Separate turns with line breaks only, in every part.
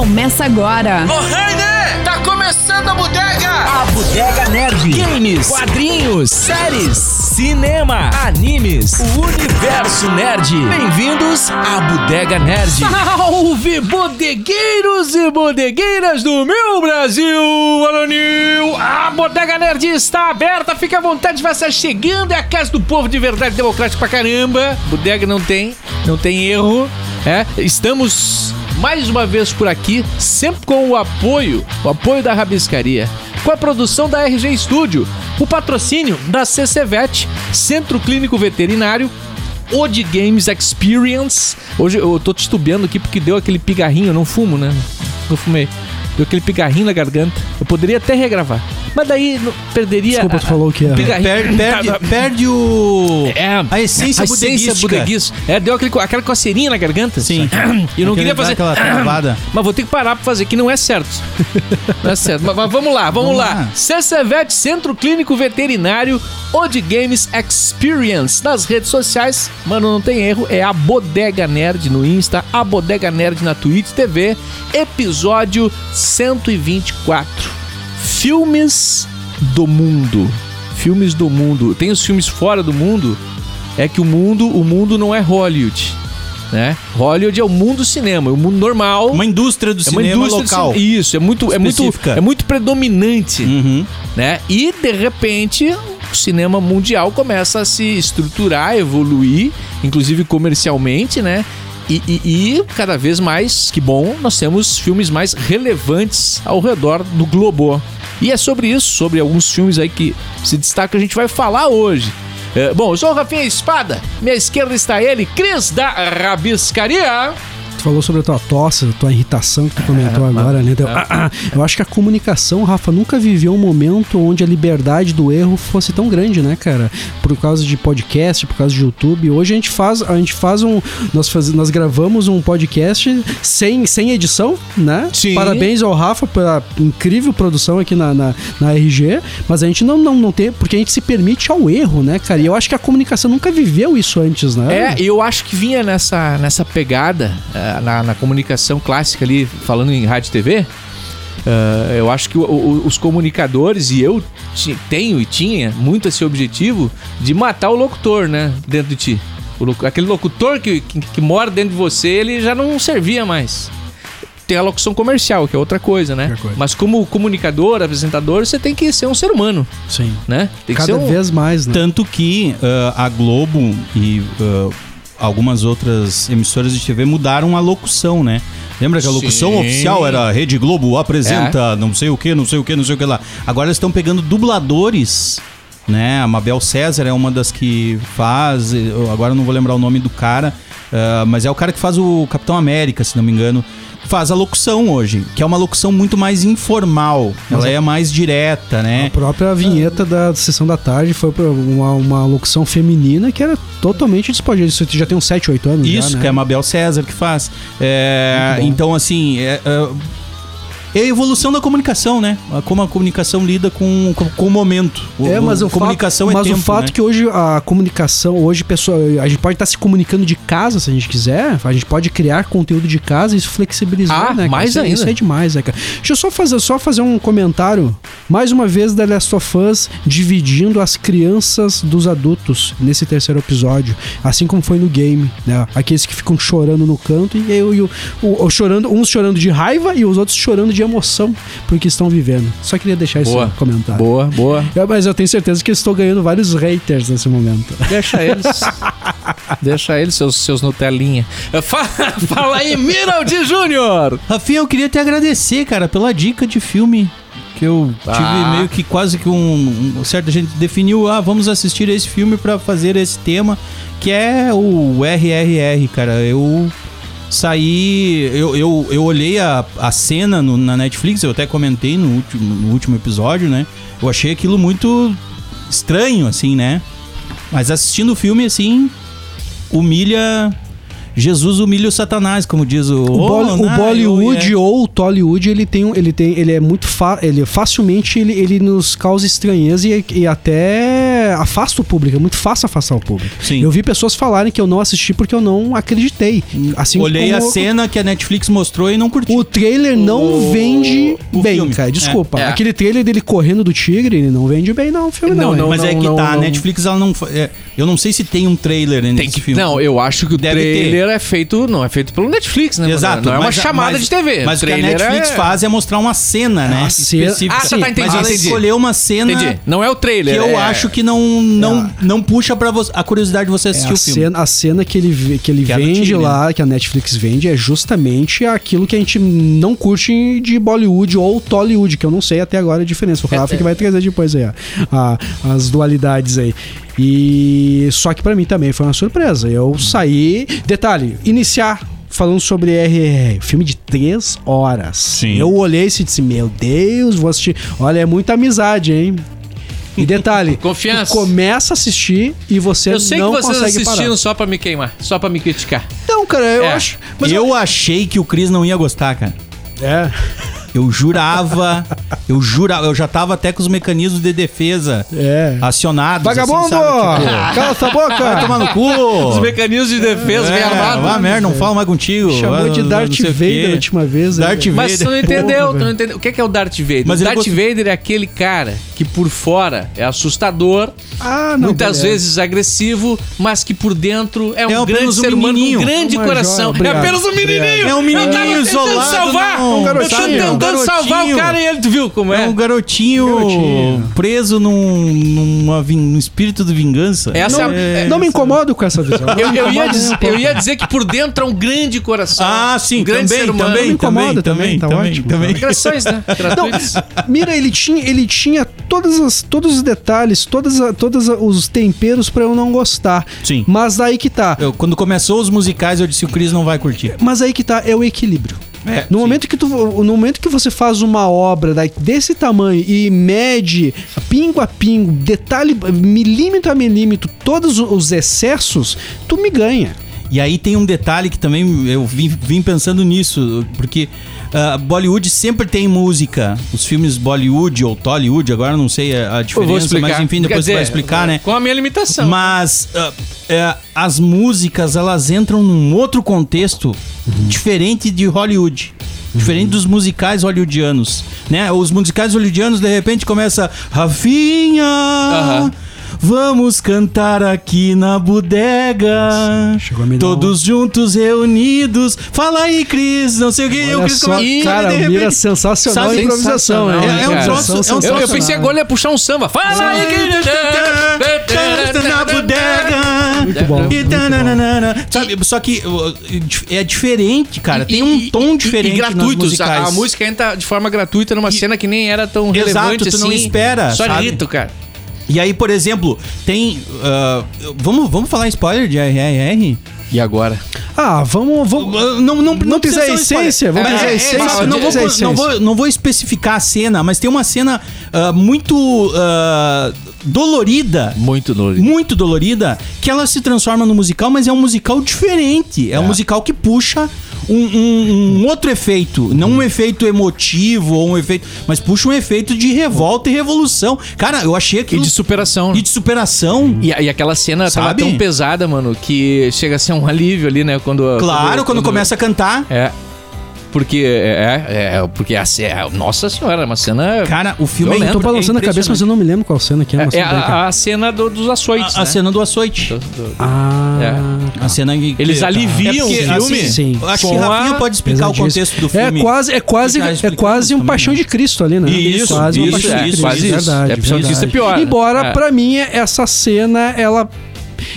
Começa agora.
Ô, Rainer! Tá começando a bodega!
A Bodega Nerd. Games, quadrinhos, séries, cinema, animes, o universo nerd. Bem-vindos à Bodega Nerd.
Salve, bodegueiros e bodegueiras do meu Brasil! Alonil! A Bodega Nerd está aberta, fica à vontade, vai estar chegando, é a casa do povo de verdade democrático pra caramba. Bodega não tem, não tem erro, é. Estamos mais uma vez por aqui, sempre com o apoio, o apoio da Rabiscaria, com a produção da RG Studio, o patrocínio da CCVET, Centro Clínico Veterinário, Ode Games Experience. Hoje eu tô titubeando aqui porque deu aquele pigarrinho, eu não fumo, né? Não fumei. Deu aquele pigarrinho na garganta. Eu poderia até regravar. Mas daí perderia.
Desculpa, tu
a-
falou o que é.
pigarrinho.
Perde, perde,
Tá,
perde o.
É,
a essência bodeguística.
bodeguística. É, deu aquele, aquela coceirinha na garganta.
Sim.
E eu não queria fazer.
aquela travada.
Mas vou ter que parar pra fazer, que não é certo. Não é certo. Mas, mas vamos lá, vamos,
Vamos
lá.
lá.
CCVET, Centro Clínico Veterinário, Ode Games Experience. Nas redes sociais, mano, não tem erro, é a Bodega Nerd no Insta, a Bodega Nerd na Twitch TV, episódio 124. Filmes do mundo. Filmes do mundo. Tem os filmes fora do mundo, é que o mundo, o mundo não é Hollywood, né? Hollywood é o mundo cinema, é o mundo normal.
Uma indústria do
É
cinema
indústria
local.
cine- Isso, é muito, é muito,
Específica.
é muito predominante,
Uhum.
né? E de repente o cinema mundial começa a se estruturar, evoluir, inclusive comercialmente, né? E, e- e cada vez mais, que bom, nós temos filmes mais relevantes ao redor do globo. E é sobre isso, sobre alguns filmes aí que se destacam, a gente vai falar hoje. É, bom, eu sou o Rafinha Espada, minha esquerda está ele, Cris da Rabiscaria.
Tu falou sobre a tua tosse, a tua irritação que tu comentou
É,
agora, né? Então,
é.
ah, ah, eu acho que a comunicação, Rafa, nunca viveu um momento onde a liberdade do erro fosse tão grande, né, cara? Por causa de podcast, por causa de YouTube. Hoje a gente faz, a gente faz um. Nós, faz, nós gravamos um podcast sem, sem edição, né?
Sim.
Parabéns ao Rafa pela incrível produção aqui na, na, na RG. Mas a gente não, não, não tem. Porque a gente se permite ao erro, né, cara? E eu acho que a comunicação nunca viveu isso antes, né?
É, eu acho que vinha nessa, nessa pegada eh, na, na comunicação clássica ali, falando em rádio e TV. eh, eu acho que o- o- os comunicadores, e eu tenho e tinha muito esse objetivo de matar o locutor, né? Dentro de ti. O aquele locutor que, que, que mora dentro de você, ele já não servia mais. Tem a locução comercial, que é outra coisa, né?
Outra coisa.
Mas como comunicador, apresentador, você tem que ser um ser humano,
Sim.
né? Tem que
Cada
ser um...
vez mais, né?
Tanto que ah, a Globo e ah, algumas outras emissoras de TV mudaram a locução, né? Lembra que a locução
Sim. É.
oficial era Rede Globo apresenta não sei o que, não sei o que, não sei o que lá. Agora eles estão pegando dubladores, né? A Mabel César é uma das que faz, agora eu não vou lembrar o nome do cara, ah, mas é o cara que faz o Capitão América, se não me engano. Faz a locução hoje, que é uma locução muito mais informal. Ela é mais direta, né?
A própria vinheta da sessão da tarde foi uma, uma locução feminina que era totalmente despojada. Isso já tem uns 7, 8 anos.
Isso,
já, né?
que é a Mabel César que faz. É, então, assim, é, é- é a evolução da comunicação, né? A- Como a comunicação lida com, com, com o momento. O-
É, mas o
comunicação
fato,
é
mas
tempo,
o fato
né?
que hoje a comunicação, hoje pessoa, a gente pode estar se comunicando de casa se a gente quiser, a gente pode criar conteúdo de casa e isso flexibilizar,
Ah,
né?
mais
isso, é-
ainda.
Isso é demais, né, cara? Deixa eu só fazer, só fazer um comentário. Mais uma vez da Last of Us dividindo as crianças dos adultos nesse terceiro episódio, assim como foi no game, né? Aqueles que ficam chorando no canto e eu e o, o- o chorando, uns chorando de raiva e os outros chorando de emoção porque estão vivendo. Só queria deixar esse comentário.
Boa, boa.
É, mas eu tenho certeza que eu estou ganhando vários haters nesse momento.
Deixa eles. Deixa eles, seus, seus Nutelinha. Fala, fala aí, Miraldi Júnior!
Rafinha, eu queria te agradecer, cara, pela dica de filme que eu tive
Ah.
meio que quase que um, um certa gente definiu, ah, vamos assistir esse filme pra fazer esse tema, que é o RRR, cara. Eu saí, eu, eu, eu olhei a, a cena no- na Netflix, eu até comentei no último, no último episódio, né? Eu achei aquilo muito estranho, assim, né? Mas assistindo o filme, assim, humilha. Jesus humilha o Satanás, como diz o.
O, Bol- o
não,
Bollywood
eu-
ou o Tollywood, ele tem, ele tem, ele é muito fa ele facilmente ele, ele nos causa estranheza e, e até é, afasta o público, é muito fácil afastar o público.
Sim.
Eu vi pessoas falarem que eu não assisti porque eu não acreditei. Assim
Olhei
como
a cena que a Netflix mostrou e não curti.
O trailer não
O-
vende
o
bem,
filme.
cara. Desculpa.
É. É.
Aquele trailer dele correndo do tigre, ele não vende bem, não, o filme não.
Não,
é.
não,
Mas é que
não,
tá, a. Netflix ela não. é, eu não sei se tem um trailer né,
Tem
nesse
que,
filme.
não, eu acho que o
Deve
trailer é feito, não é feito pelo Netflix, né?
Exato.
Não é uma
mas-
chamada
mas-
de TV.
Mas o que a Netflix
é...
faz é mostrar uma cena, né?
A cena-.
Ah, tá, tá, entendi,
Mas ela escolheu uma cena
Entendi. Não é o trailer.
que eu
é-
acho que não, não, não puxa pra você, a curiosidade de você
É,
assistir
a,
o filme.
cena, a cena que ele, que ele
Que é
vende lá, que a Netflix vende, é justamente aquilo que a gente não curte de Bollywood ou Tollywood, que eu não sei até agora a diferença. O Rafa que vai trazer depois aí a- a- as dualidades aí. E só que pra mim também foi uma surpresa. Eu saí. Detalhe, iniciar. Falando sobre RRR, filme de três horas.
Sim.
Eu olhei e disse: Meu Deus, vou assistir. Olha, é muita amizade, hein? E detalhe,
Confiança.
tu começa a assistir e você
Eu sei que
não
vocês
consegue
assistiram
parar.
só pra me queimar, só pra me criticar.
Não, cara, eu
É.
acho. Mas
eu achei que o Chris não ia gostar, cara.
É.
Eu jurava, eu jurava, eu já tava até com os mecanismos de defesa
É.
acionados.
Vagabundo!
assim? Tipo,
Cala essa boca!
vai tomar no cu!
Os mecanismos de defesa
É,
bem armados.
vá merda, não fala mais contigo.
Chamou de Darth Vader a última vez. né,
Darth
velho?
Mas tu não
Vader.
entendeu,
Porra,
tu não entendeu. O que é, que é o Darth Vader?
Mas
o Darth
gost-
Vader é aquele cara que por fora é assustador,
Ah, não.
muitas
beleza.
vezes agressivo, mas que por dentro é um
É
grande
um
ser humano, um
menininho.
grande
Uma
coração.
joia,
é apenas um menininho.
É um
Eu tava
menininho
tentando
isolado.
salvar.
não,
Um
eu tô
garotinho.
Tentando
Um
salvar o cara e ele, tu viu como
É
é?
um garotinho,
Garotinho.
preso num, numa, num espírito de vingança.
Essa
Não,
é-
não me incomodo com essa visão.
Eu, eu ia
Não
dizer, eu ia dizer que por dentro é um grande coração.
Ah, sim,
um grande
também,
ser humano.
também,
Me incomoda também, tá
também,
ótimo.
também.
Né?
Não, mira, ele tinha, ele tinha todas as, todos os detalhes, todas, a- todos os temperos pra eu não gostar.
Sim.
Mas aí que tá.
Eu- quando começou os musicais, eu disse o Chris não vai curtir.
Mas aí que tá, é o equilíbrio.
É,
No
sim.
momento, que tu, no momento que você faz uma obra desse tamanho e mede pingo a pingo, detalhe, milímetro a milímetro, todos os excessos, tu me ganha.
E aí tem um detalhe que também eu vim, vim pensando nisso, porque ah, Bollywood sempre tem música. Os filmes Bollywood ou Tollywood, agora não sei a, diferença, mas enfim, depois
Quer
você vai
dizer,
explicar, né?
Com a minha limitação.
Mas ah, é, as músicas, elas entram num outro contexto diferente de Hollywood. Diferente dos musicais hollywoodianos, né? Os musicais hollywoodianos, de repente, começa Rafinha,
Aham.
Vamos cantar aqui na bodega,
chegou a me dar
todos juntos reunidos. Fala aí, Cris, não sei o que. e o
Olha
Cris
só, cara,
de
o Mira é
repente-
sensacional
sabe,
em improvisação,
sensacional,
né?
É, é um troço, é um
Eu,
troço
eu pensei agora ele ia puxar um samba. Fala aí,
Canta na bodega.
Muito bom,
E
muito
tananana. Sabe, só que uh, é diferente, cara. Tem um tom diferente
E,
nas
gratuitos.
musicais.
A, a música entra de forma gratuita numa cena que nem era tão
Exato,
relevante
tu
assim.
não espera,
Só
sabe?
rito, cara.
E aí, por exemplo, tem... uh, vamos, vamos falar spoiler de RRR?
E agora?
Ah, vamos. vamos
Uh, Não, não,
Não
precisa
quiser
ser um
essência? Vamos dizer essência?
não,
Não
vou, não,
essência.
vou, não vou especificar a cena, mas tem uma cena uh, muito uh, dolorida
Muito dolorido.
muito dolorida, que ela se transforma no musical, mas é um musical diferente. É, um musical que puxa um, um- um outro efeito. Não um efeito emotivo ou um efeito. Mas puxa um efeito de revolta e revolução. Cara, eu achei
E
aquilo.
de superação.
E de superação.
E, e aquela cena tava
Sabe?
tão pesada, mano, que chega a ser um alívio ali, né? Quando,
Claro, quando, começa a cantar.
É. Porque é, é, é porque a cena, nossa senhora, é uma cena
Cara, o filme é
Eu tô balançando a
é
cabeça, mas eu não me lembro qual cena que é.
é, é a, a cena do- dos açoites,
a, a
né?
cena do açoite.
Do- do-
Ah.
A cena que.
Eles
que-
aliviam
É porque,
o filme.
assim,
Sim.
eu Acho
Com
que Rafinha
a-
pode explicar o contexto do filme.
É quase, é quase, é quase um
também,
paixão
né?
de Cristo ali, né?
Isso,
quase uma
isso,
paixão de
isso,
Cristo.
quase isso.
Verdade,
É, paixão de Cristo é
verdade.
pior, né?
Embora,
É.
pra mim, essa cena, ela.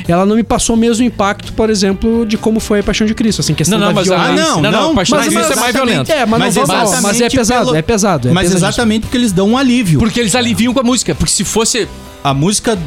Ela não me passou o mesmo impacto, por exemplo, de como foi a Paixão de Cristo, assim, questão
Não, não,
da
mas
violência.
Ah, não,
não, não,
não,
Paixão
mas
de Cristo é mais violento.
É, mas,
Mas
não vamos, mas é pesado,
pelo-
é pesado. É
Mas
pesadíssimo.
exatamente porque eles dão um alívio.
Porque eles aliviam com a música. Porque se fosse.
A música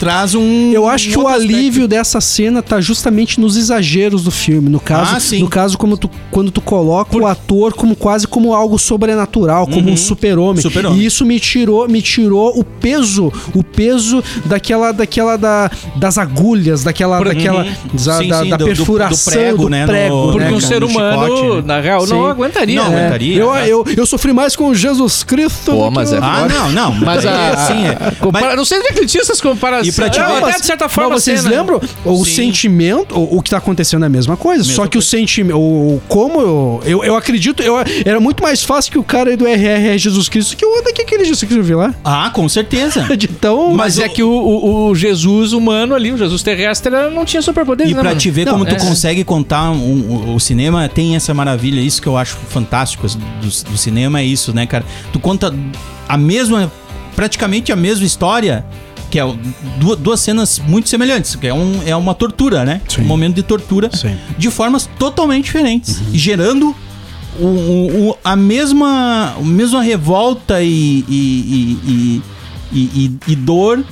traz um.
Eu acho
um
que o alívio dessa cena tá justamente nos exageros do filme. No caso,
Ah, sim.
no caso como tu, quando tu coloca o ator como quase como algo sobrenatural, como um super-homem.
Uhum. Super-homem.
e isso me tirou, me tirou o peso, o peso daquela daquela da, das agulhas, daquela daquela da,
Sim,
da-
sim,
da
do- do- do
perfuração
prego, né, no-
prego,
Porque
né,
um ser
no
humano,
chicote, né?
na real,
Sim.
não aguentaria.
Não
né?
aguentaria.
Eu,
né?
eu, eu sofri mais com Jesus Cristo.
Pô,
do que
mas é-
Ah, não, não.
Mas a,
assim, é.
compara-
Mas-
Não sei onde é que ele tinha essas comparações.
E pra te ver-
até de certa
Mas
forma.
vocês
cena-
lembram? O
Sim.
sentimento, o, o que tá acontecendo é a mesma coisa. só que o sentimento. O, como eu, eu, eu acredito, eu, era muito mais fácil que o cara aí do RR é Jesus Cristo que o daqui aquele Jesus Cristo lá.
Ah, com certeza.
De tão.
Mas, é que o, o- o Jesus humano ali, o Jesus terrestre, ele não tinha superpoderes,
E
né,
pra te ver
Não,
como tu
é.
consegue contar um- o, o cinema, tem essa maravilha, isso que eu acho fantástico do, do cinema é isso, né, cara? Tu conta a mesma, praticamente a mesma história, que é duas, duas cenas muito semelhantes, que é, um, é uma tortura, né?
Sim.
Um momento de tortura,
Sim.
de formas totalmente diferentes, e gerando o, o- a mesma, a mesma revolta e, e, e, e, e- e dor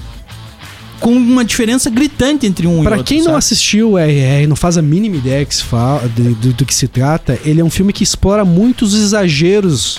com uma diferença gritante entre um e
Pra
outro.
quem não
sabe?
assistiu o RR, não faz a mínima ideia que se fala, do que se trata, ele é um filme que explora muitos exageros.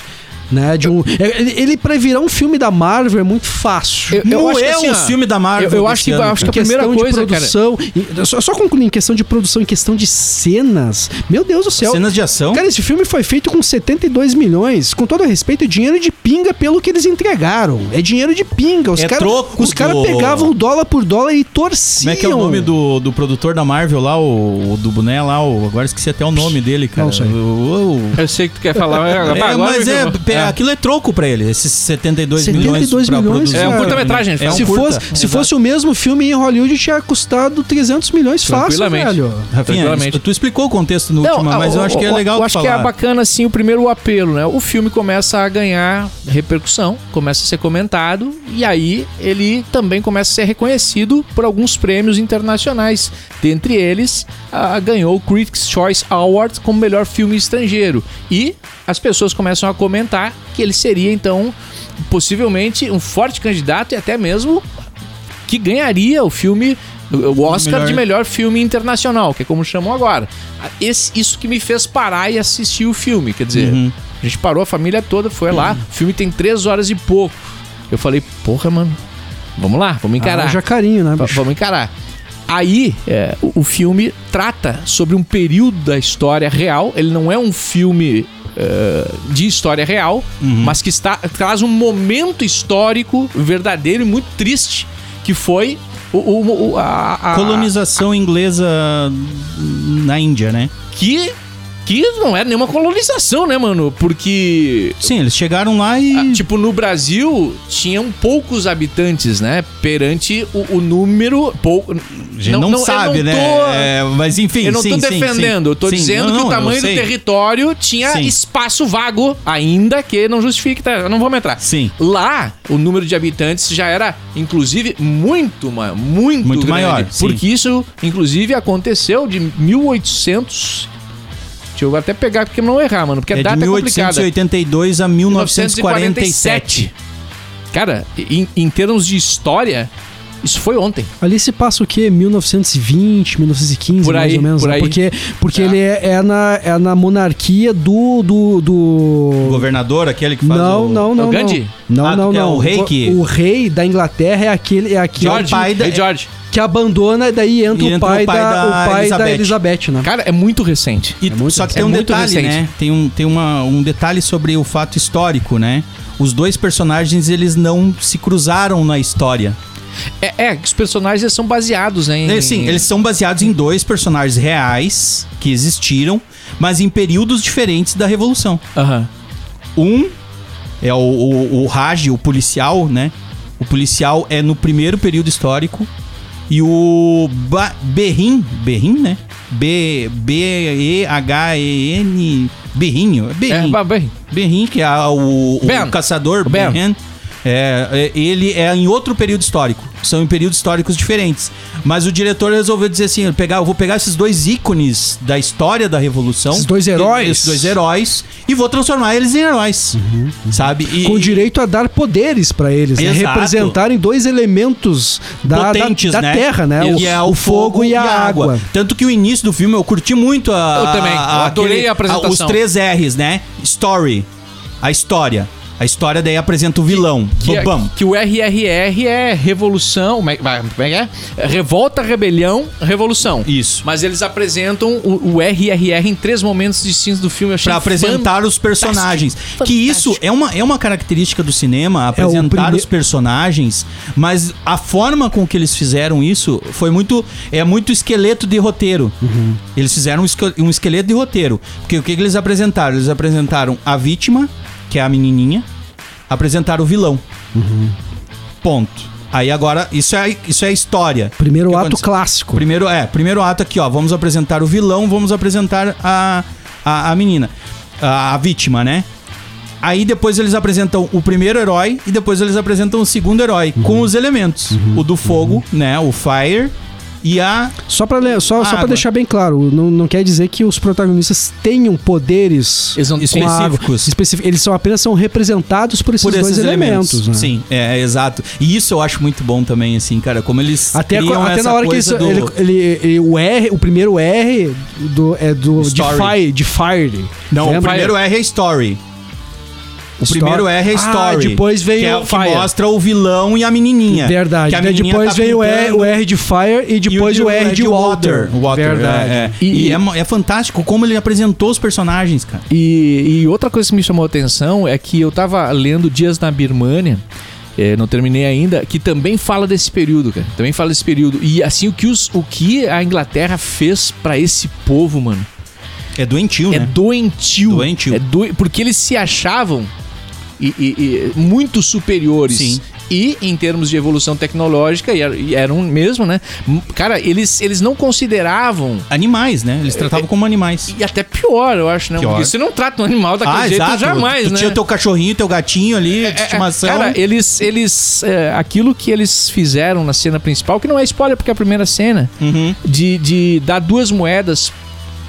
Né, de um, ele, ele pra virar um filme da Marvel é muito fácil.
Eu- eu
não
acho que
é
assim,
um
ó,
filme da Marvel.
eu- eu acho que-
ano,
acho que
cara.
a primeira coisa,
de produção, e- só, só concluindo, em questão de produção, em questão de cenas, meu Deus do céu.
Cenas de ação.
Cara, esse filme foi feito com 72 milhões. Com todo respeito, é dinheiro de pinga pelo que eles entregaram. É dinheiro de pinga. Os
É
caras
troco
os cara
do-
pegavam dólar por dólar e torciam.
Como é que é o nome do, do produtor da Marvel lá, o, o do boné lá? O, agora esqueci até o nome dele, cara.
Não sei.
O- o-
Eu sei que tu quer falar. mas
É, mas é,
ferrou.
É, aquilo é troco pra ele, esses 72,
72
milhões pra
milhões,
produzir
É um
cara.
curta-metragem,
É um
se,
curta,
fosse, se fosse o mesmo filme em Hollywood, tinha custado 300 milhões fácil, velho.
Rafinha, tu explicou o contexto no último, mas eu acho que é legal
Eu acho que é bacana, assim, o primeiro apelo, né? O filme começa a ganhar repercussão, começa a ser comentado, e aí ele também começa a ser reconhecido por alguns prêmios internacionais. Dentre eles, ah, ganhou o Critics' Choice Award como melhor filme estrangeiro. E as pessoas começam a comentar que ele seria, então, possivelmente um forte candidato e até mesmo que ganharia o filme, o Oscar
Melhor-
de melhor filme internacional, que é como chamam agora. Esse- isso que me fez parar e assistir o filme. Quer dizer,
Uhum.
a gente parou a família toda, foi lá. O filme tem três horas e pouco. Eu falei, porra, mano, vamos lá, vamos encarar.
Ah, jacarinho, né,
Va-
bicho?
Vamos encarar. Aí, é, o, o filme trata sobre um período da história real. Ele não é um filme é, de história real, mas que está, traz um momento histórico verdadeiro e muito triste, que foi o, o- o- a, a-
Colonização inglesa na Índia, né?
que que não é nenhuma colonização, né, mano? Porque
Sim, eles chegaram lá e.
Ah, tipo, no Brasil tinham poucos habitantes, né? Perante o, o número. Pouco,
a gente não,
eu
sabe,
não
né?
tô-
É, mas enfim,
eu não
sim,
tô defendendo,
sim.
eu tô
Sim,
dizendo
não,
que o
não,
tamanho do território tinha espaço vago, ainda que não justifique, tá? Eu não vou entrar.
Sim.
Lá, o número de habitantes já era, inclusive, muito, muito,
Muito
grande,
maior.
Porque isso, inclusive, aconteceu de 1800. Deixa eu até pegar porque não errar, mano, porque a
É de
data é complicada.
1882 a 1947.
Cara, em, em termos de história, isso foi ontem.
Ali se passa o quê? 1920, 1915,
Por
mais
aí,
ou menos.
por
né?
aí.
Porque, porque
Tá.
ele é, é na, é na monarquia do. do, do...
O governador, aquele que faz
Não,
o...
não, não.
o Gandhi?
Não,
Ah,
não,
quer
não.
o rei que-
O, rei da Inglaterra é aquele, é aquele
George,
pai da-
Rei George.
que abandona e daí entra,
E
o,
entra
pai
o pai
da,
da
o pai
Elizabeth.
da Elizabeth, né?
Cara, é muito recente.
E,
muito
só que
recente.
tem um
É muito
detalhe,
recente.
né? Tem, um, tem uma, um detalhe sobre o fato histórico, né? Os dois personagens, eles não se cruzaram na história.
É, é, os personagens são baseados, né? Em,
É, Sim, eles são baseados em dois personagens reais que existiram, mas em períodos diferentes da Revolução.
Aham.
Um é o, o, o Raj, o policial, né? O policial é no primeiro período histórico. E o ba Berrin, Berrin, né? B- B-E-H-E-N. Berrinho.
É,
Berrin.
bem.
Berrin, que é o, o caçador
O Ben.
Berrin. É, é, ele é em outro período histórico. São em períodos históricos diferentes. Mas o diretor resolveu dizer assim: eu, pegar, eu vou pegar esses dois ícones da história da Revolução.
Esses dois heróis.
Esses dois heróis. E vou transformar eles em heróis. Sabe? E,
Com direito a dar poderes pra eles, né? Representarem dois elementos da, da-
potentes,
da
né?
terra, né?
Que é o fogo e a água. Tanto que o início do filme eu curti muito a.
Eu também, eu adorei a apresentação.
os três R's, né? Story. A história. A história daí apresenta o vilão.
Que, é- que o RRR é revolução. Como é, como é que é? É Revolta, rebelião, revolução.
Isso.
Mas eles apresentam o, o RRR em três momentos distintos do filme. Eu achei
Pra apresentar os personagens. Que isso é uma, é uma característica do cinema, apresentar
prime-
os personagens, mas a forma com que eles fizeram isso foi muito. É muito esqueleto de roteiro. Eles fizeram um, um esqueleto de roteiro. Porque o que, que eles apresentaram? Eles apresentaram a vítima, que é a menininha, apresentaram o vilão. Ponto. Aí agora, isso é, isso é história.
Primeiro ato
aconteceu?
clássico.
Primeiro, é, primeiro ato aqui, ó. Vamos apresentar o vilão, vamos apresentar a, a, a menina. A, a vítima, né? Aí depois eles apresentam o primeiro herói e depois eles apresentam o segundo herói com os elementos. O do fogo, né? O fire e a.
Só pra, le- só, só deixar bem claro, não, não quer dizer que os protagonistas tenham poderes
Eles
específicos.
Específico. Eles são apenas são representados por esses,
Por esses
dois elementos.
elementos.
né?
Sim, é, é, exato. E isso eu acho muito bom também, assim, cara. Como eles.
Até,
criam
até na hora que
coisa do-
ele, ele- ele- o R, o primeiro R do, é do de
Story.
Fire, de Fire.
Não, o
Lembra?
primeiro R é Story. O
Story.
primeiro R é
Ah,
Story.
depois veio
que, é,
o
que
Fire.
mostra o vilão e a menininha.
Verdade.
Que a menininha
depois
tá
veio o R,
pintando.
o R de Fire e depois
E
o, R de Water.
Water,
Verdade.
é, é.
E-
E, é, é fantástico como ele apresentou os personagens, cara.
E, e outra coisa que me chamou a atenção é que eu tava lendo Dias na Birmânia. é, não terminei ainda, que também fala desse período, cara. Também fala desse período. E assim, o que, os, o que a Inglaterra fez pra esse povo, mano,
É doentio,
é
né?
doentio.
Doentio.
É Porque eles se achavam e, e- e muito superiores.
Sim.
E em termos de evolução tecnológica, e er- e eram mesmo, né? Cara, eles, eles não consideravam.
Animais, né? Eles tratavam como animais.
E até pior, eu acho, né?
Pior.
Porque você não trata um animal daquele jeito jamais,
tu
né?
tinha teu cachorrinho, teu gatinho ali, de
É,
estimação.
Cara, eles. eles é, aquilo que eles fizeram na cena principal, que não é spoiler porque é a primeira cena,
Uhum.
de, de dar duas moedas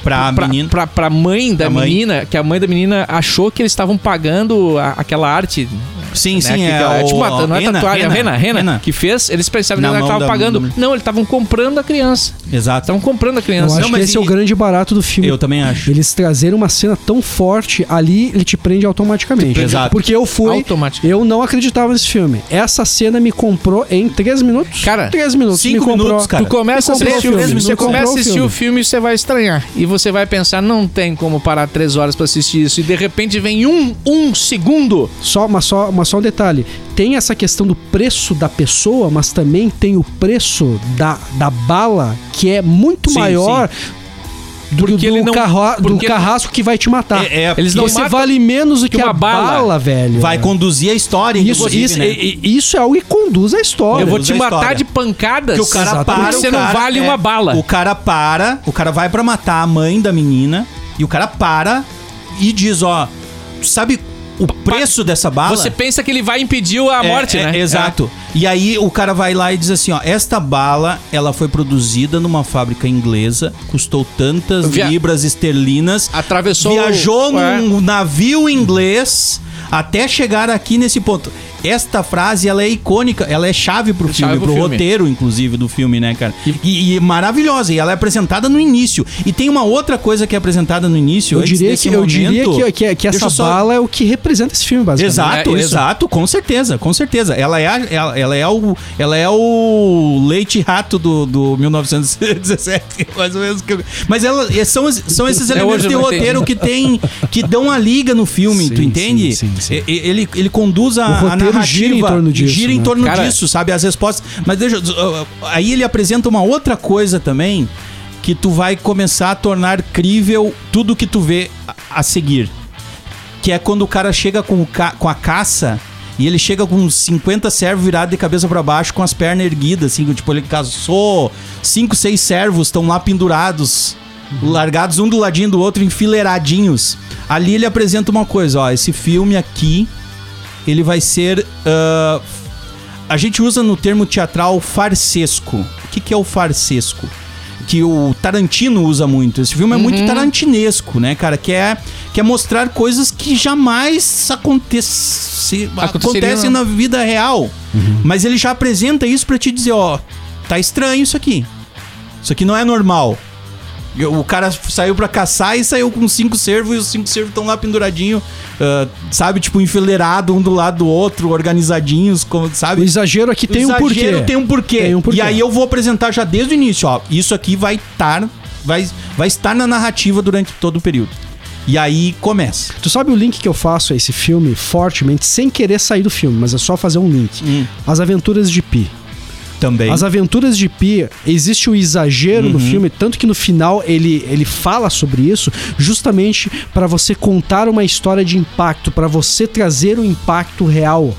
Pra,
pra,
menina.
pra, pra mãe da
A mãe.
menina, que a mãe da menina achou que eles estavam pagando a- aquela arte.
Sim,
né,
sim,
que,
é.
que é
o-
tipo uma, não é
Rena,
tatuagem,
Rena,
a Rena, Rena,
Rena.
que fez, eles pensavam que ela
mão
tava
da-
pagando.
da-
Não, eles estavam comprando a criança.
Exato.
Estavam comprando a
Eu
criança.
acho
Não,
que
mas
esse é o
e-
grande barato do filme.
Eu também acho.
Eles trazerem uma cena tão forte ali, ele te prende automaticamente.
Exato.
Porque eu fui. Eu não acreditava nesse filme. Essa cena me comprou em 3 minutos.
Cara,
3 minutos.
cinco
me comprou.
minutos, cara.
Tu começa a assistir
o
o
filme,
filme,
me
você começa a
o
assistir o filme e você vai estranhar. E você vai pensar, não tem como parar três horas pra assistir isso. E de repente vem um, um segundo.
Só, mas, só, mas só um detalhe. Tem essa questão do preço da pessoa, mas também tem o preço da, da bala, que é muito
Sim,
maior do,
Porque
do,
ele não-
carro- do carrasco que vai te matar.
É, é,
Eles não
Você vale menos do que,
que
a
uma
bala,
bala.
velho.
Vai conduzir a história,
isso, isso,
né?
isso é algo que conduz a história.
Eu vou te matar
história.
de pancadas.
Que o cara
Exatamente.
para,
você não
cara-
vale
é,
uma bala.
O cara para, o cara vai pra matar a mãe da menina e o cara para e diz, ó, sabe o preço dessa bala?
Você pensa que ele vai impedir a
É,
morte,
é,
né?
Exato. E aí o cara vai lá e diz assim, ó, esta bala, ela foi produzida numa fábrica inglesa, custou tantas
Via-
libras esterlinas,
Atravessou.
viajou
É.
num navio inglês até chegar aqui nesse ponto. Esta frase, ela é icônica, ela é chave pro
Chave
filme,
pro
pro
filme.
roteiro, inclusive, do filme, né, cara? E, e maravilhosa, e ela é apresentada no início. E tem uma outra coisa que é apresentada no início,
Eu diria, que, eu diria
momento.
que, que, que essa
só-
bala é o que representa esse filme, basicamente.
Exato,
É
exato, com certeza, com certeza. Ela é, a- ela, ela é, o, ela é o leite rato do, do 1917, mais ou menos. que eu- Mas ela, é- são, são esses
É,
elementos de roteiro que tem, que dão a liga no filme,
Sim,
tu entende?
sim, sim, sim.
Ele, ele conduz a, a
roteiro
narrativa.
gira em torno disso,
Gira em
né?
torno
Cara-
disso, sabe? As respostas. Mas deixa, eu- aí ele apresenta uma outra coisa também que tu vai começar a tornar crível tudo que tu vê a, seguir. Que é quando o cara chega com, ca- com a caça e ele chega com uns 50 servos virados de cabeça pra baixo com as pernas erguidas, assim, tipo, ele caçou cinco, seis servos, estão lá pendurados, largados um do ladinho do outro, enfileiradinhos. Ali ele apresenta uma coisa, ó, esse filme aqui ele vai ser. ah, a gente usa no termo teatral farsesco. O que, que é o farsesco? Que o Tarantino usa muito. Esse filme é muito tarantinesco, né, cara? Que é, que é mostrar coisas que jamais acontece, acontecem na vida real. Mas ele já apresenta isso pra te dizer, ó, tá estranho isso aqui. Isso aqui não é normal. O cara saiu pra caçar e saiu com cinco cervos e os cinco cervos estão lá penduradinho, ah, sabe, tipo enfileirado um do lado do outro, organizadinhos, como, sabe?
O exagero aqui tem
o
um porquê.
exagero tem um porquê.
Tem um porquê.
E aí eu vou apresentar já desde o início, ó. Isso aqui vai estar, vai, vai estar na narrativa durante todo o período. E aí começa.
Tu sabe o link que eu faço a esse filme fortemente, sem querer sair do filme, mas é só fazer um link.
Hum.
As Aventuras de Pi.
Também.
As Aventuras de Pi, existe o exagero no filme, tanto que no final ele, ele fala sobre isso, justamente para você contar uma história de impacto, para você trazer o impacto real,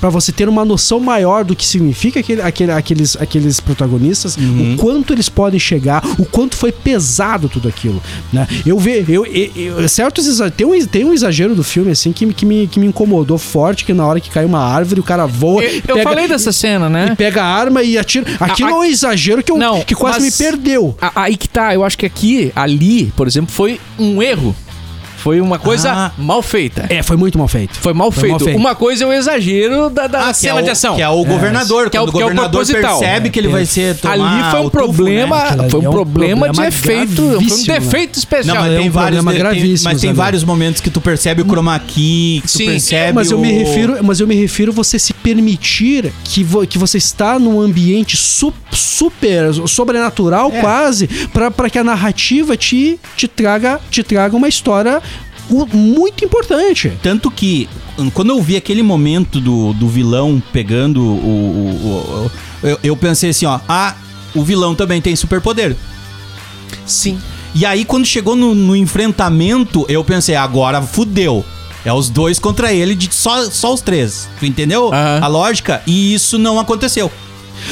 para você ter uma noção maior do que significa aquele, aquele- aqueles, aqueles protagonistas, o quanto eles podem chegar, o quanto foi pesado tudo aquilo. Né? Eu vejo, eu, eu, eu- certos tem, um, tem um exagero do filme assim que, me- que, me, que me incomodou forte, que na hora que cai uma árvore o cara voa.
Eu,
e
eu
pega-
falei dessa cena, né?
e pega a arma e atira. Aquilo
A-
é um exagero que, eu,
Não,
que quase me perdeu.
Aí que tá, eu acho que aqui, ali, por exemplo, foi um erro. Foi uma coisa
Ah.
mal feita.
É, foi muito mal feito.
Foi mal
Foi
feito.
mal feito.
Uma coisa é o exagero da, da
Ah, que
cena
é o,
de ação.
Que é o governador.
Que é o-
o
que é o
governador
proposital.
percebe que ele vai ser tomar
Ali foi um
o tufo,
problema,
né?
Aquilo ali
foi um
é
problema, de efeito, foi um
né?
defeito especial.
Não, mas
é
tem
um
vários,
problema
tem-
gravíssimo,
mas tem vários momentos que tu percebe o chroma key, que tu percebe
Mas eu me
o-
refiro, mas eu me refiro você se permitir que, vo- que você está num ambiente su- super sobrenatural
É.
quase para que a narrativa te, te traga te traga uma história muito importante.
Tanto que, quando eu vi aquele momento do, do vilão pegando o. o- o- eu, eu pensei assim, ó. Ah, o vilão também tem superpoder.
Sim.
E aí, quando chegou no, no enfrentamento, eu pensei, agora fudeu. É os dois contra ele, de só, só os três. Tu entendeu
Aham.
a lógica? E isso não aconteceu.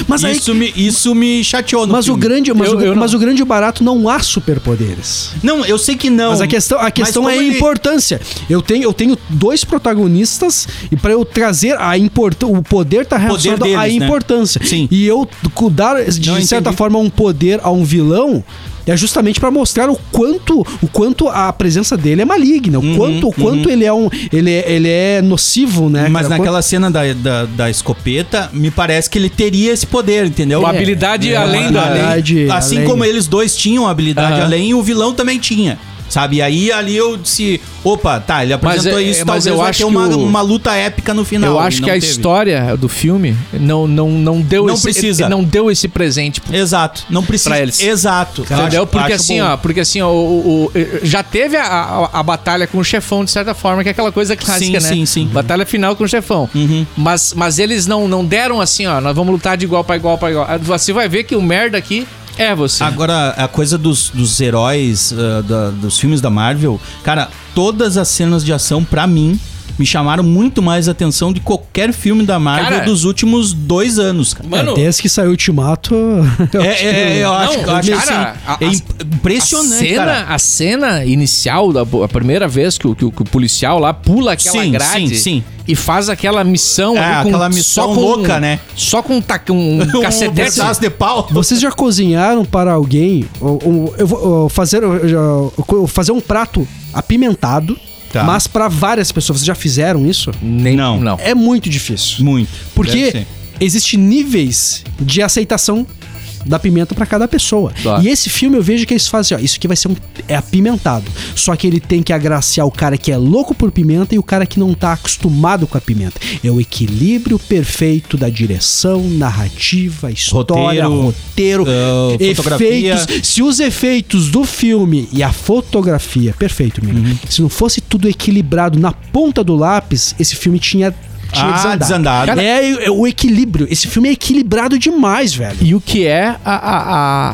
Mas aí
isso, me, isso me chateou no
mas o
filme.
grande mas,
Eu-
o,
eu
mas o grande barato não há superpoderes.
Não, eu sei que não.
Mas a questão, a questão é a
ele-
importância. Eu tenho, eu tenho dois protagonistas e para eu trazer a importância, o poder tá relacionado à
deles, né?
importância.
Sim.
E eu dar de
Não,
certa
entendi.
forma um poder a um vilão é justamente para mostrar o quanto, o quanto a presença dele é maligna, o quanto, o quanto ele é um, ele é, ele é nocivo, né?
Mas
cara?
naquela cena da, da, da escopeta, me parece que ele teria esse poder, entendeu?
Uma habilidade
é,
além da
habilidade
Assim
além.
como eles dois tinham habilidade
Aham.
além, o vilão também tinha. Sabe? E aí ali eu disse, opa, tá, ele apresentou
é-
isso,
é, mas eu
vai
acho
ter
que
uma,
o-
uma luta épica no final.
Eu acho que a
teve.
história do filme não, não, não deu
Não
esse
precisa.
não deu esse presente
Exato, não precisa.
Pra eles.
Exato.
Entendeu?
Acho-
porque
acho
assim, ó, porque assim, ó, já teve a, a, a batalha com o chefão, de certa forma, que é aquela coisa clássica,
Sim,
né?
sim, sim.
Batalha final com o chefão.
Uhum.
Mas, mas eles não, não deram assim, ó, nós vamos lutar de igual pra igual pra igual. Você vai ver que o merda aqui é você.
Agora, a coisa dos, dos heróis ah, da- dos filmes da Marvel, cara, todas as cenas de ação, pra mim, me chamaram muito mais atenção de qualquer filme da Marvel
Cara,
dos últimos dois anos, cara.
Mano,
É, desde que saiu o Ultimato, eu
É,
acho que-
é, eu acho,
Não,
eu acho
cara,
assim,
a-
é impressionante,
a cena,
cara.
a cena inicial, da, a primeira vez que o, que o- que o policial lá pula aquela
Sim,
grade
sim, sim.
e faz aquela missão.
É,
ali
aquela missão
só com-
louca, né?
Só com um, um
Um
cacetete.
pedaço de pau.
Vocês já cozinharam para alguém? ou- ou- Eu vou ou, fazer, eu eu fazer um prato apimentado,
Tá.
mas para várias pessoas. Vocês já fizeram isso?
Nem,
Não.
não.
É muito difícil.
Muito.
Porque existem níveis de aceitação da pimenta para cada pessoa.
Claro.
E esse filme eu vejo que eles fazem, ó, isso aqui vai ser um é apimentado. Só que ele tem que agraciar o cara que é louco por pimenta e o cara que não tá acostumado com a pimenta. É o equilíbrio perfeito da direção, narrativa, história,
Roteiro,
roteiro,
fotografia.
efeitos. Se os efeitos do filme e a fotografia, perfeito, amigo.
Uhum.
Se não fosse tudo equilibrado na ponta do lápis, esse filme tinha tinha
Ah,
desandado.
desandado.
É, é o equilíbrio. Esse filme é equilibrado demais, velho.
E o que é a, a,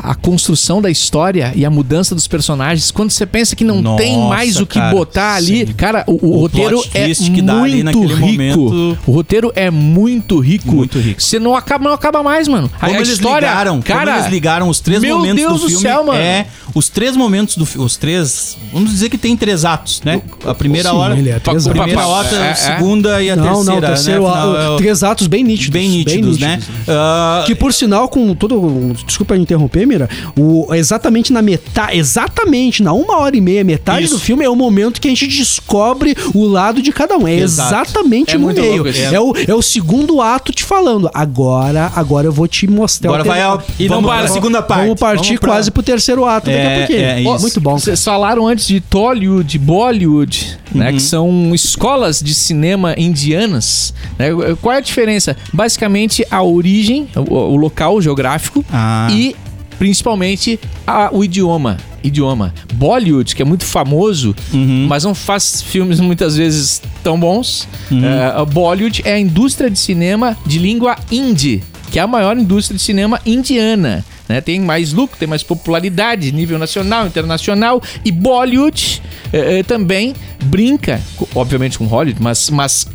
a, a construção da história e a mudança dos personagens, quando você pensa que não
Nossa,
tem mais o que
cara,
botar ali,
sim.
cara, o, o
O
roteiro é muito rico.
momento.
O roteiro é muito rico.
Muito rico.
Você não acaba, não acaba mais, mano. A-
Como
a
eles
história,
ligaram,
cara,
como eles ligaram os três
meu
momentos
Deus
do
do
filme
céu, mano.
é os três momentos do fi- os três, vamos dizer que tem três atos, né? A primeira
Sim,
hora,
é
a primeira hora,
é,
a
é.
segunda e a
não,
terceira,
não, terceiro,
né? Afinal, é o-
três atos bem nítidos.
bem nítidos, né? Ah,
Que por sinal, com todo. Desculpa interromper, Mira. O, exatamente na metade. Exatamente na uma hora e meia, metade
Isso.
do filme é o momento que a gente descobre o lado de cada um. É
Exato.
exatamente
É
no
muito
meio.
louco.
É o, é o segundo ato te falando. Agora, agora eu vou te mostrar
Agora
o
vai a,
E não
vamos
para.
pra segunda parte.
Vamos partir
pra-
quase pro terceiro ato daqui
É,
a pouquinho.
é isso.
Muito bom.
Vocês falaram antes de Tollywood, Bollywood, né?
Uhum.
Que são escolas de cinema indianas. Né? Qual é a diferença? Basicamente, a origem, o, o local geográfico
Ah.
e principalmente a- o idioma. Idioma. Bollywood, que é muito famoso,
Uhum.
mas não faz filmes muitas vezes tão bons. É, a Bollywood é a indústria de cinema de língua hindi, que é a maior indústria de cinema indiana. né? Tem mais lucro, tem mais popularidade, nível nacional, internacional. E Bollywood é, é, também brinca, obviamente com Hollywood, mas, mas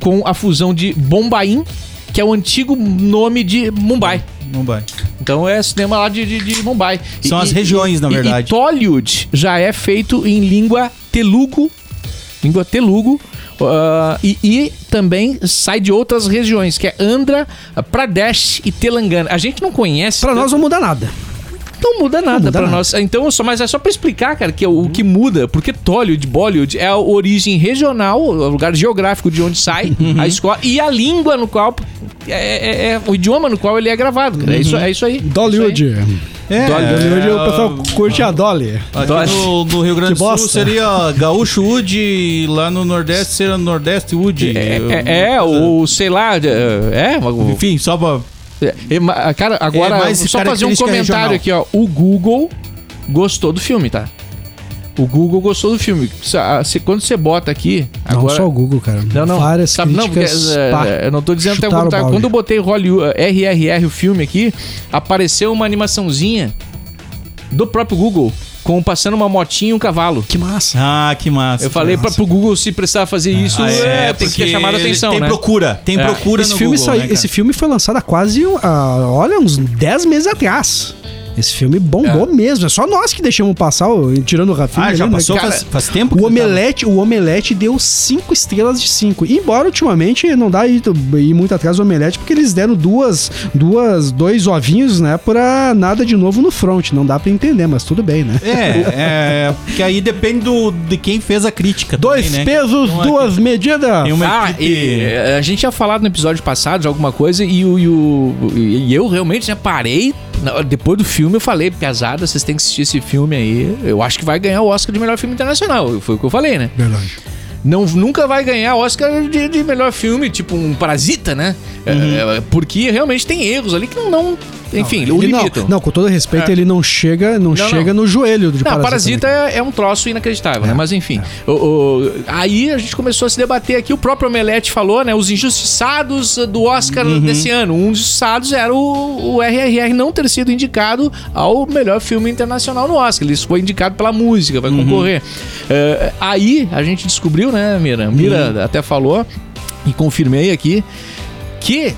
com a fusão de Bombaim, que é o antigo nome de Mumbai.
Vai.
Então é cinema lá de, de, de Mumbai.
São as regiões, na
e-
verdade.
E Tollywood já é feito em língua telugu, língua telugu, ah, e, e também sai de outras regiões, que é Andhra Pradesh e Telangana. A gente não conhece.
Pra nós não muda nada.
Não muda nada
muda
pra
nada.
nós. Então, só, mas é só pra explicar, cara, que o, o que muda, porque Tollywood, Bollywood é a origem regional, o lugar geográfico de onde sai
Uhum.
a escola e a língua no qual é, é- é o idioma no qual ele é gravado. cara. É, isso, é isso aí.
Dollywood.
É,
Dollywood, o pessoal curte a Dolly.
Aqui
Dolly.
no, no Rio Grande do Sul seria Gaúcho Wood e lá no Nordeste seria Nordeste Wood.
É, é, é, ou sei lá, é, é, o-
Enfim, só pra.
É, é, ma- cara, agora
É
só fazer um comentário
regional.
aqui, ó. O Google gostou do filme, tá? O Google gostou do filme. Se- ah, se- Quando você bota aqui,
Não
agora
só o Google, cara.
Não, não.
Várias
Sabe, não, porque, é,
pá,
eu não tô dizendo até o contrário. Quando eu botei Hollywood, RRR, o filme aqui, apareceu uma animaçãozinha do próprio Google com passando uma motinha e um cavalo.
Que massa.
Ah, que massa.
Eu falei pra,
massa.
pro Google se precisar fazer isso,
Ah,
é, tem que ter chamado a atenção,
Tem
né?
procura, tem
É.
procura
Esse
no
filme,
Google,
saiu-
né,
esse filme foi lançado há quase, ah, olha, uns 10 meses atrás. Esse filme bombou mesmo. É só nós que deixamos passar, tirando o Rafinha.
Ah, já
ali, né?
passou
Cara,
faz, faz tempo?
O
que
Omelete, o Omelete deu 5 estrelas de 5. Embora ultimamente não dá ir, ir muito atrás do Omelete, porque eles deram duas, duas, dois ovinhos, né, pra nada de novo no front. Não dá pra entender, mas tudo bem, né?
É, é, porque aí depende do, de quem fez a crítica.
Dois
também, né?
pesos,
Então,
duas medidas.
Ah, e, eh, a gente tinha falado no episódio passado de alguma coisa e, o, e, o- e eu realmente já parei. Depois do filme eu falei, pesada, vocês têm que assistir esse filme aí. Eu acho que vai ganhar o Oscar de melhor filme internacional. Foi o que eu falei, né?
Verdade.
Não, nunca vai ganhar Oscar de, de melhor filme, tipo um Parasita, né? É, é, porque realmente tem erros ali que não, não enfim, o
Ele não,
limitam.
não, com todo respeito,
É.
ele não chega, não,
Não,
chega no joelho de
Não,
Parasita.
Parasita é, é um troço inacreditável, né? Mas enfim. O- o- aí a gente começou a se debater aqui. O próprio Omelete falou, né? Os injustiçados do Oscar desse ano. Um dos injustiçados era o, o RRR não ter sido indicado ao melhor filme internacional no Oscar. Ele foi indicado pela música, vai concorrer. É, aí a gente descobriu, né, Mira? Mira até falou e confirmei aqui que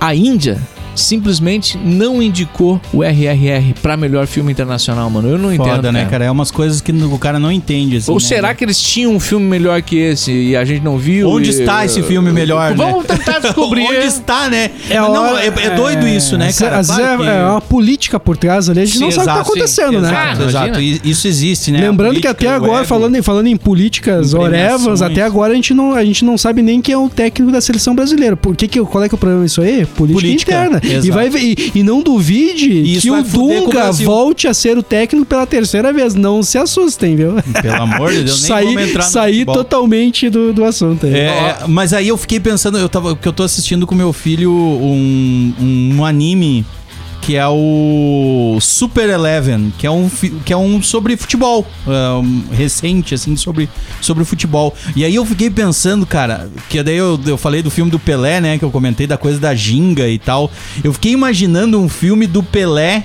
a Índia simplesmente não indicou o RRR pra melhor filme internacional, mano. Eu não entendo.
Foda, né, cara? É umas coisas que o cara não entende. assim,
Ou
né?
será que eles tinham um filme melhor que esse e a gente não viu?
Onde
e-
está esse filme melhor, né?
Vamos tentar descobrir.
Onde está, né?
É,
Não,
hora-
é, é doido isso, né,
às-
cara?
Às vezes
Claro
é,
que-
é uma política por trás ali, a gente
Sim,
não sabe o que tá
exato,
acontecendo,
sim,
né?
Exato,
Ah,
exato. Isso existe, né?
Lembrando que até agora, falando em, falando em políticas orevas, até agora a gente, não, a gente não sabe nem quem é o técnico da seleção brasileira. Por que que, qual é que é o problema disso aí? Política,
Política,
interna. E, vai, e, e não duvide
E
que o
o
Dunga
Brasil.
volte a ser o técnico pela terceira vez. Não se assustem, viu?
Pelo amor de Deus, nem
sair
vamos entrar no
sair
futebol.
totalmente do, do assunto aí.
É, mas aí eu fiquei pensando, eu tava, que eu tô assistindo com meu filho um, um, um anime que é o Super Eleven, que é um, que é um sobre futebol, um, recente, assim, sobre, sobre futebol. E aí eu fiquei pensando, cara, que daí eu, eu falei do filme do Pelé, né, que eu comentei da coisa da ginga e tal. Eu fiquei imaginando um filme do Pelé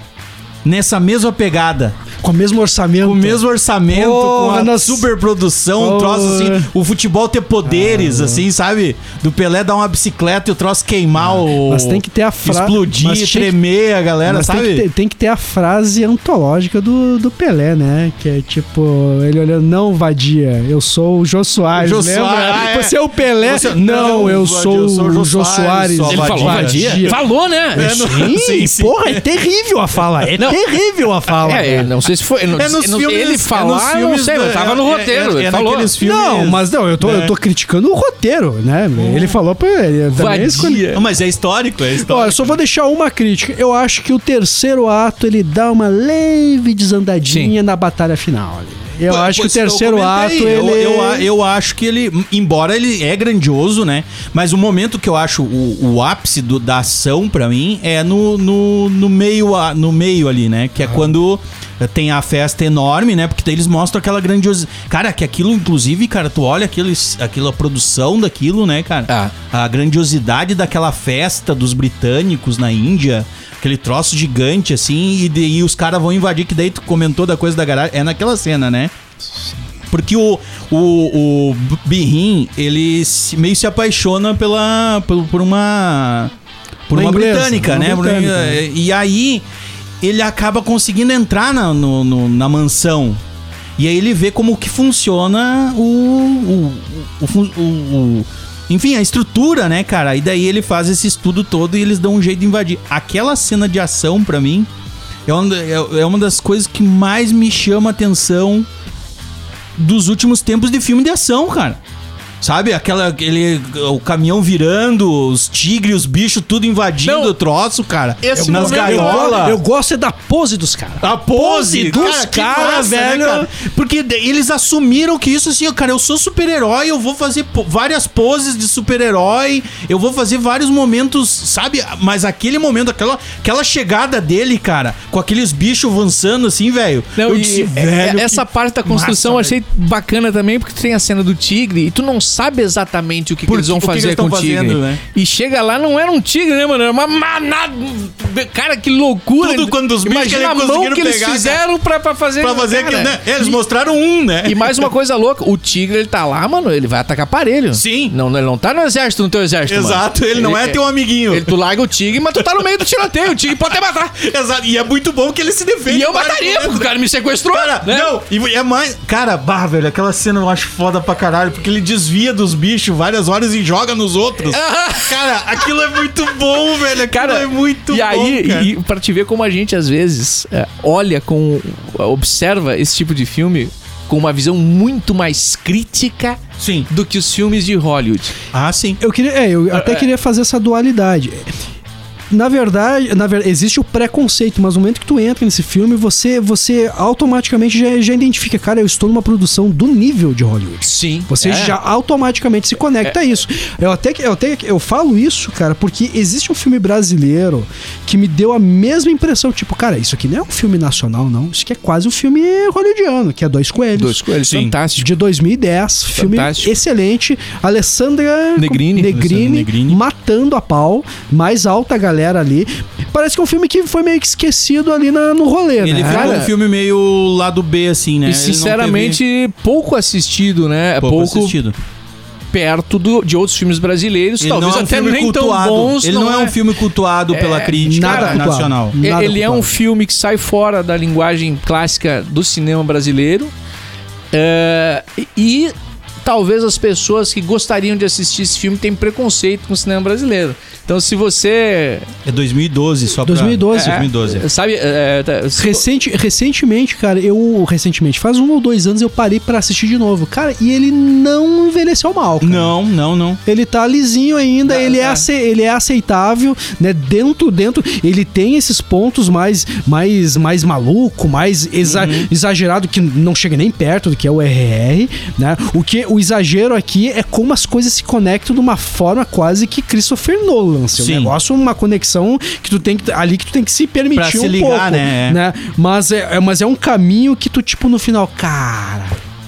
nessa mesma pegada.
Com o mesmo orçamento.
Com o mesmo orçamento,
Porra,
com a
nós-
superprodução, um troço assim, o futebol ter poderes, assim, sabe? Do Pelé dar uma bicicleta e o troço queimar o.
Mas tem que ter a frase.
Explodir, tremer a galera,
Mas
sabe?
tem que, ter, tem que ter a frase antológica do, do Pelé, né? Que é tipo, ele olhando, não, vadia, eu sou o Jô Soares,
Jô
lembra?
Soares, ah, é.
Você é o Pelé?
Você-
não,
não,
eu
vadia,
sou
eu sou
o Jô Soares.
só
Ele falou vadia? Falou, né?
É,
Sim,
sim, sim.
porra, é terrível a fala. É terrível a fala.
É, eu não sei se foi. Não,
É nos
não-
filmes-
ele
é nos
falar, não
filmes
sei,
do-
mas tava no
é-
roteiro.
é-
ele
é
falou.
Não, mas não, eu tô,
né?
eu tô criticando o roteiro, né? Ele falou pra ele. também
Vadia.
escolhi-
Não, mas é histórico, é histórico.
Olha, só vou deixar uma crítica. Eu acho que o terceiro ato ele dá uma leve desandadinha na batalha final. ali. Eu acho que o terceiro ato
eu,
ele.
eu, eu acho que ele, embora ele é grandioso, né? Mas o momento que eu acho o, o ápice do- da ação pra mim é no, no, no meio no meio ali, né? Que é quando tem a festa enorme, né? Porque daí eles mostram aquela grandiosidade. Cara, que aquilo, inclusive, cara, tu olha aquilo, aquela produção daquilo, né, cara?
Ah.
A grandiosidade daquela festa dos britânicos na Índia. Aquele troço gigante, assim, e daí os caras vão invadir, que daí tu comentou da coisa da garagem. É naquela cena, né? Porque o, o, o Birrin, ele se- meio se apaixona pela, por, por uma. Por
Uma
uma,
inglesa,
britânica,
uma
né?
britânica, né?
E aí ele acaba conseguindo entrar na, no- no- na mansão. E aí ele vê como que funciona o. o, o, o- o- enfim, a estrutura, né, cara? E daí ele faz esse estudo todo e eles dão um jeito de invadir. Aquela cena de ação, pra mim, é uma, é- é uma das coisas que mais me chama a atenção dos últimos tempos de filme de ação, cara. Sabe? Aquela, aquele, o caminhão virando, os tigres, os bichos, tudo invadindo
Não.
o troço, cara.
Esse
Nas
momento-
Eu,
gaiolas.
eu gosto é da pose dos caras.
A pose
dos
cara, que
caras,
massa, né,
velho.
cara? Porque eles assumiram que isso assim, cara, eu sou super-herói, eu vou fazer po- várias poses de super-herói, eu vou fazer vários momentos, sabe? Mas aquele momento, aquela, aquela chegada dele, cara, com aqueles bichos avançando assim, velho.
Não,
eu disse,
é-
velho,
essa
que
parte da construção
massa,
eu achei bacana também, porque tu tem a cena do tigre e tu não sabe exatamente o que, que eles vão
o que que
fazer
eles
com o tigre.
fazendo, né?
E chega lá, não era um tigre, né, mano? Era uma manada. Cara, que loucura.
Tudo quando os bichos
Imagina a mão que eles
pegar,
fizeram pra, pra fazer.
Pra fazer
cara.
aquilo, né? Eles
E-
mostraram um, né?
E mais uma coisa louca, o tigre, ele tá lá, mano, ele vai atacar aparelho.
Sim.
Não, ele não tá no exército, no teu exército, mano.
Exato, ele não é teu amiguinho.
Ele, tu larga o tigre, mas tu tá no meio do tiroteio. O tigre pode até matar.
Exato, e é muito bom que ele se defende.
E eu mataria, porque o cara me sequestrou.
Cara,
né?
não, e é mais. Cara, bah, velho, aquela cena eu acho foda pra caralho, porque ele desvia dos bichos várias horas e joga nos outros. cara, aquilo é muito bom, velho. Aquilo
Cara,
é muito
e
bom.
aí,
cara.
e pra te ver como a gente às vezes é, olha com. observa esse tipo de filme com uma visão muito mais crítica
Sim.
do que os filmes de Hollywood.
Ah, sim.
Eu queria, é, eu até queria fazer essa dualidade. Na verdade, na verdade, existe o preconceito, mas no momento que tu entra nesse filme, você, você automaticamente já, já identifica, cara, eu estou numa produção do nível de Hollywood.
Sim.
Você
É.
já automaticamente se conecta a isso. Eu até, que- eu até eu falo isso, cara, porque existe um filme brasileiro que me deu a mesma impressão, tipo, cara, isso aqui não é um filme nacional, não. Isso aqui é quase um filme hollywoodiano, que é Dois Coelhos.
Dois coelhos,
Sim.
fantástico.
De 2010, filme
Fantástico.
excelente. Alessandra
Negrini.
Negrini,
Alessandra Negrini.
matando a pau, mais alta galera ali. Parece que é um filme que foi meio que esquecido ali na- no rolê,
Ele
né?
ficou
Cara,
um filme meio lado B, assim, né?
E
Ele não
sinceramente, pouco assistido, né?
teve
Pouco,
pouco assistido.
perto do- de outros filmes brasileiros,
Ele
talvez
é um
até
filme
nem tão
cultuado.
bons.
Ele não, é um filme cultuado pela crítica
nada cultuado.
nacional.
Nada
ele é
culpado.
um filme que sai fora da linguagem clássica do cinema brasileiro. É, e talvez as pessoas que gostariam de assistir esse filme tenham preconceito com o cinema brasileiro. Então, se você.
É 2012, só pra...
2012.
É, 2012.
Sabe. é, tá- se-
Recente, recentemente, cara, eu. Recentemente, faz um ou dois anos eu parei pra assistir de novo. Cara, e ele não envelheceu mal. Cara.
Não, não, não.
Ele tá lisinho ainda, ele, é
é.
ace- ele é aceitável, né? Dentro, dentro. Ele tem esses pontos mais, mais, mais maluco, mais exa- exagerado, que não chega nem perto do que é o RR, né? O que, o, exagero aqui é como as coisas se conectam de uma forma quase que Christopher Nolan. Assim,
Sim.
um negócio, uma conexão que tu tem que. Ali que tu tem que se permitir
Pra se
um
ligar,
pouco.
né?
Mas, é, é- mas é um caminho que tu, tipo, no final, cara.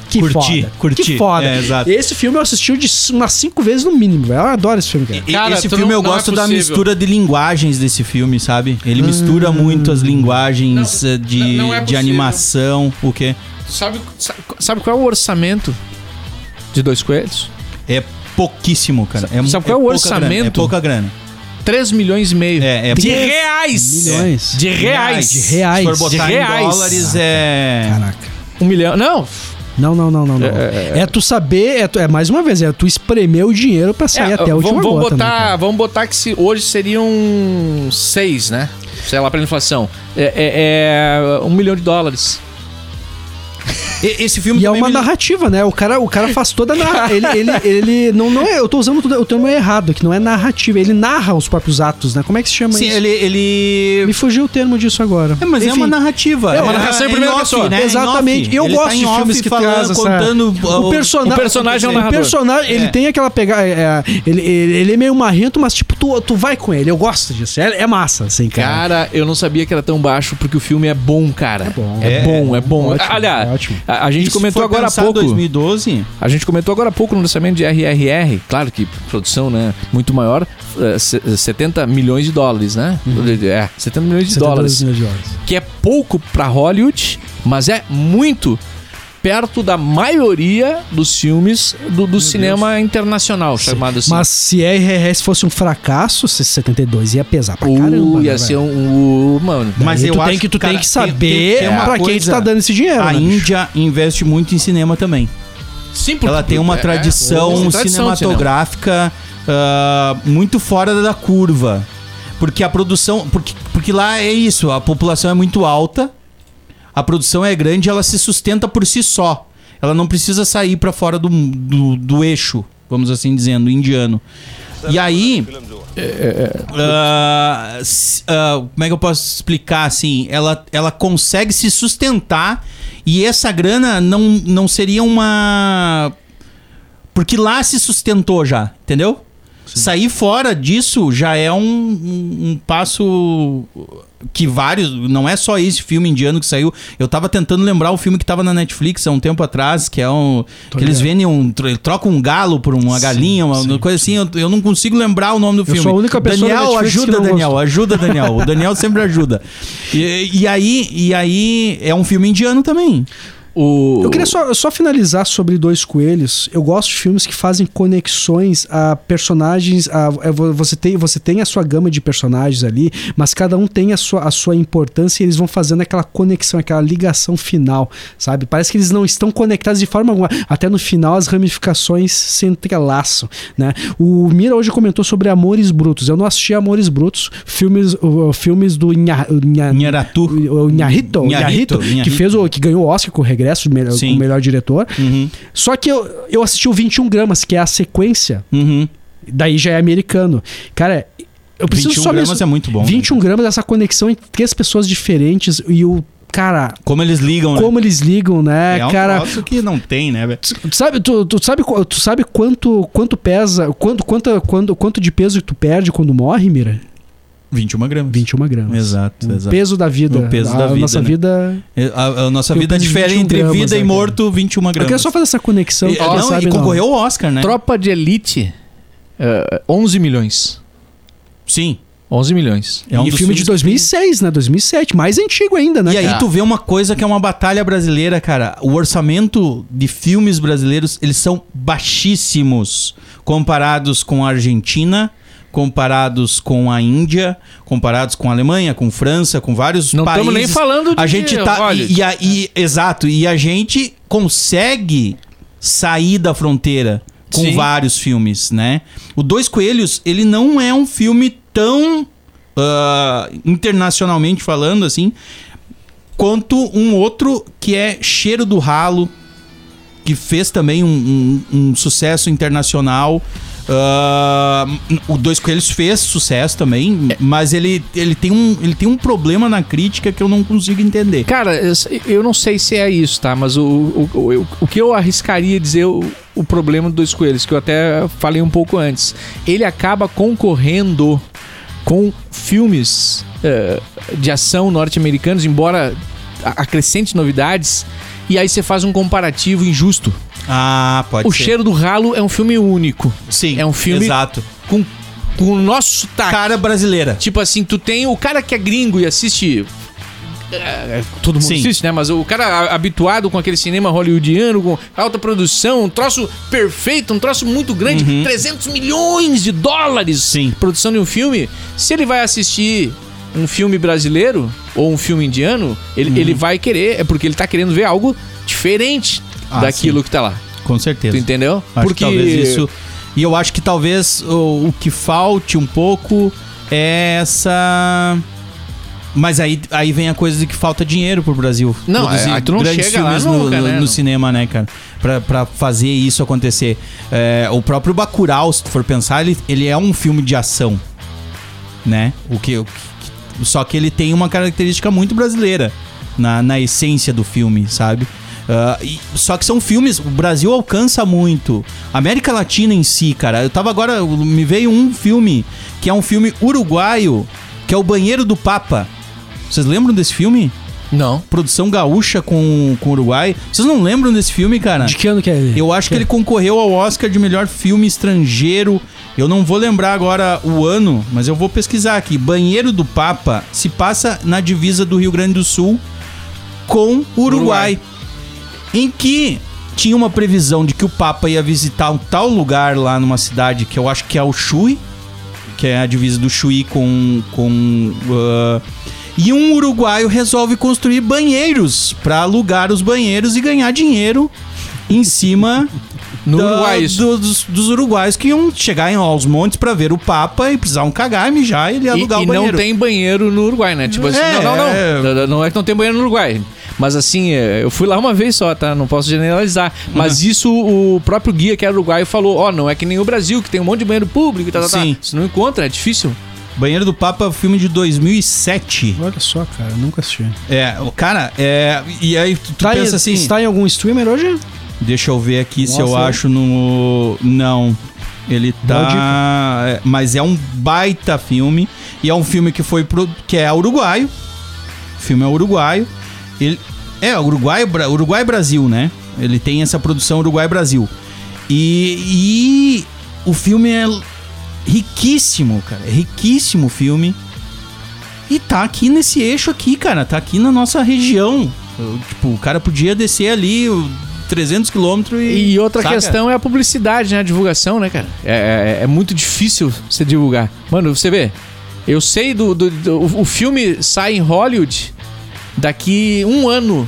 Que
Curti,
foda.
curti.
Que foda.
É, exato.
Esse filme eu assisti de umas cinco vezes no mínimo, velho. Eu adoro esse filme, cara.
Cara,
esse filme
não-
eu
não é
gosto da
possível.
mistura de linguagens desse filme, sabe? Ele mistura muito as linguagens
Não,
eh, de,
não- é
de animação, o quê?
Sabe, sa- sabe qual é o orçamento de Dois Coelhos?
É pouquíssimo, cara. É,
Sabe
é
qual é o
pouca grana,
orçamento?
É pouca grana.
3 milhões e meio.
É, é
de reais!
Milhões.
De reais!
De reais.
Se for botar
De
em
reais.
dólares, é...
Caraca.
Um milhão. Não,
Não, não, não, não, não. É, tu saber, é, tu- é mais uma vez, é tu espremer o dinheiro pra sair
É,
até a última
vamos, vamos
gota, né,
botar,
cara?
vamos botar que se hoje seriam seis, né? Sei lá, pra inflação. É, é- é um milhão de dólares.
E- Esse filme
E é uma
me-
narrativa, né? O cara, o cara faz toda a narra... ele, ele, ele não, não é, eu tô usando tudo- o termo errado, que não é narrativa, ele narra os próprios atos, né? Como é que se chama
Sim,
isso?
ele... ele...
Me fugiu o termo disso agora.
É, mas é
Enfim,
uma narrativa.
É uma
narração em primeira
off,
pessoa.
Né? Em
Exatamente. Eu
Ele
gosto
tá
de filmes que
falando,
traz essa-
contando
O, persona...
o personagem é um
o personagem, ele
É.
tem aquela pegada. é, ele, ele, ele é meio marrento, mas tipo, tu, tu vai com ele. Eu gosto disso. É, é massa, assim, cara.
Cara, eu não sabia que era tão baixo porque o filme é bom, cara. É
bom.
É,
É,
bom, é bom.
ótimo,
Aliás,
ótimo.
A, a gente
se
comentou agora há pouco.
2012...
A gente comentou agora há pouco no lançamento de RRR, claro que produção, né, muito maior, eh, se- 70 milhões de dólares, né? É, 70 milhões de
72
dólares.
milhões de dólares.
Que é pouco pra Hollywood, mas é muito perto da maioria dos filmes do, do cinema internacional, chamado assim.
Mas se RRS fosse um fracasso, esse 72 ia pesar pra
Uh,
caramba.
ia
né,
ser um, um- mano.
Mas eu
tu
acho
tem que tu
cara,
tem que saber
tem- tem
pra quem tu tá dando esse dinheiro.
A
né, bicho?
Índia investe muito em cinema também.
Sim, porque-
Ela tem uma
é,
tradição
cinema.
cinematográfica ah, muito fora da curva. Porque a produção. Porque, porque lá é isso, a população é muito alta, a produção é grande ela se sustenta por si só. Ela não precisa sair pra fora do, do, do eixo, vamos assim dizendo, indiano. E aí. s- ah, como é que eu posso explicar assim? Ela, ela consegue se sustentar e essa grana não, não seria uma. Porque lá se sustentou já, entendeu? Sair fora disso já é um, um, um passo que vários. Não é só esse filme indiano que saiu. Eu tava tentando lembrar o filme que tava na Netflix há um tempo atrás, que é um. que eles vendem um. tro- trocam um galo por uma galinha, uma coisa assim. Eu, eu não consigo lembrar o nome do filme.
sou a única pessoa da
Daniel, ajuda, Daniel. Ajuda, Daniel. O Daniel sempre ajuda. E, e aí, e aí é um filme indiano também.
O,
Eu queria só, só finalizar sobre Dois Coelhos. Eu gosto de filmes que fazem conexões a personagens. A, é, vo- você, tem, você tem a sua gama de personagens ali, mas cada um tem a sua, a sua importância e eles vão fazendo aquela conexão, aquela ligação final, sabe? Parece que eles não estão conectados de forma alguma. Até no final as ramificações se entrelaçam, né? O Mira hoje comentou sobre Amores Brutos. Eu não assisti Amores Brutos, filmes, o- filmes do Nha, Nha,
Inharatu.
o Inharito, o
Inharito,
Inharito, que fez o que ganhou o Oscar com o Regresso de melhor,
Sim.
como melhor diretor.
Uhum,
Só que eu, eu assisti o 21 gramas, que é a sequência,
uhum.
daí já é americano. Cara, eu preciso
21
só
gramas é muito bom.
21 gramas essa conexão entre três pessoas diferentes e o cara,
Como eles ligam, né?
como eles ligam, né,
É um
cara?
troço que não tem, né, velho?
Tu sabe, tu, tu sabe, tu sabe quanto, quanto pesa, quanto, quanto, quanto, quanto de peso tu perde quando morre, Mira?
21 gramas.
21 gramas.
Exato,
O
exato.
peso da vida.
O peso
a,
da vida,
nossa
né?
vida.
A, a nossa
Eu
vida difere
21
entre
gramas,
vida
né,
e
cara?
morto, 21
Eu
gramas.
queria só fazer essa conexão.
E, não,
sabe
e concorreu ao Oscar, né?
Tropa de Elite, eh, 11 milhões.
Sim.
11 milhões.
É um
e filme de
filmes
2006, né? 2007, mais antigo ainda, né?
E aí
cara?
tu vê uma coisa que é uma batalha brasileira, cara. O orçamento de filmes brasileiros, eles são baixíssimos comparados com a Argentina, comparados com a Índia, comparados com a Alemanha, com França, com vários
Não
países.
estamos nem falando de
A gente tá e, e, a- e- exato, e a gente consegue sair da fronteira com
Sim.
vários filmes, né? O Dois Coelhos, ele não é um filme tão ah, internacionalmente falando assim, quanto um outro que é Cheiro do Ralo, que fez também um, um- um sucesso internacional. Ah, o Dois Coelhos fez sucesso também, mas ele, ele, tem um, ele tem um problema na crítica que eu não consigo entender.
Cara, eu, não sei se é isso, tá? Mas o, o, o, o que eu arriscaria dizer, o, o problema do Dois Coelhos, que eu até falei um pouco antes. Ele acaba concorrendo com filmes eh, de ação norte-americanos, embora acrescente novidades, e aí você faz um comparativo injusto.
Ah, pode
O
ser.
Cheiro do Ralo é um filme único,
Sim,
é um filme-
Exato.
com, com o nosso sotaque.
Cara brasileira.
Tipo assim, tu tem o cara que é gringo e assiste. é, todo mundo
Sim.
assiste, né? Mas o cara habituado com aquele cinema hollywoodiano, com alta produção, um troço perfeito, um troço muito grande, 300 milhões de dólares
Sim.
produção de um filme. Se ele vai assistir um filme brasileiro ou um filme indiano, ele, ele vai querer, é porque ele tá querendo ver algo diferente
Ah,
daquilo que tá lá.
Com certeza.
Tu entendeu?
Acho
porque
que talvez isso. E eu acho que talvez o, o que falte um pouco é essa. Mas aí, aí vem a coisa de que falta dinheiro pro Brasil.
Não,
Produzir
aí tu não
grandes
chega lá
filmes no,
nunca,
no-
né?
no cinema, né, cara? Pra, pra fazer isso acontecer. É, o próprio Bacurau, se tu for pensar, ele, ele é um filme de ação. Né? O que, o que- só que ele tem uma característica muito brasileira na, na essência do filme, sabe? Ah, e- só que são filmes, o Brasil alcança muito. América Latina em si, cara. Eu tava agora, me veio um filme que é um filme uruguaio, que é O Banheiro do Papa. Vocês lembram desse filme?
Não.
Produção gaúcha com, com Uruguai. Vocês não lembram desse filme, cara?
De que ano que é ele?
Eu acho que ele concorreu ao Oscar de melhor filme estrangeiro. Eu não vou lembrar agora o ano, mas eu vou pesquisar aqui. Banheiro do Papa se passa na divisa do Rio Grande do Sul com o Uruguai, em que tinha uma previsão de que o Papa ia visitar um tal lugar lá numa cidade que eu acho que é o Chuy, que é a divisa do Chuí com com ah, e um uruguaio resolve construir banheiros para alugar os banheiros e ganhar dinheiro em cima
No
da-
Uruguai,
do- dos, dos uruguaios que iam chegar em aos montes para ver o Papa e precisavam cagar, mijar e ele
E,
alugar
e
o
não
banheiro.
tem banheiro no Uruguai, né? Tipo assim,
É,
não, não,
é.
não. Não é que não tem banheiro no Uruguai. Mas assim, é, eu fui lá uma vez só, tá? Não posso generalizar. Mas
Uhum.
isso o próprio guia que era uruguaio falou: ó, não é que nem o Brasil, que tem um monte de banheiro público e tal, tal,
Sim.
tal. Se não encontra, é difícil.
Banheiro do Papa, filme de 2007.
Olha só, cara, nunca assisti.
É, o cara, é, e aí tu, tu
Tá
pensa
em,
assim,
Está em algum streamer hoje?
deixa eu ver aqui se
Nossa,
eu
é.
acho no não. Ele tá, é, mas é um baita filme e é um filme que foi pro, que é uruguaio. O filme é uruguaio. Ele é Uruguai, Uruguai Brasil, né? Ele tem essa produção Uruguai Brasil. E, e o filme é riquíssimo, cara. É riquíssimo o filme. E tá aqui nesse eixo aqui, cara. Tá aqui na nossa região. Eu, tipo, o cara podia descer ali o 300 quilômetros e...
E outra
saca?
questão é a publicidade, né? A divulgação, né, cara? É, é- é muito difícil você divulgar. Mano, você vê, eu sei do. do- do- o filme sai em Hollywood daqui um ano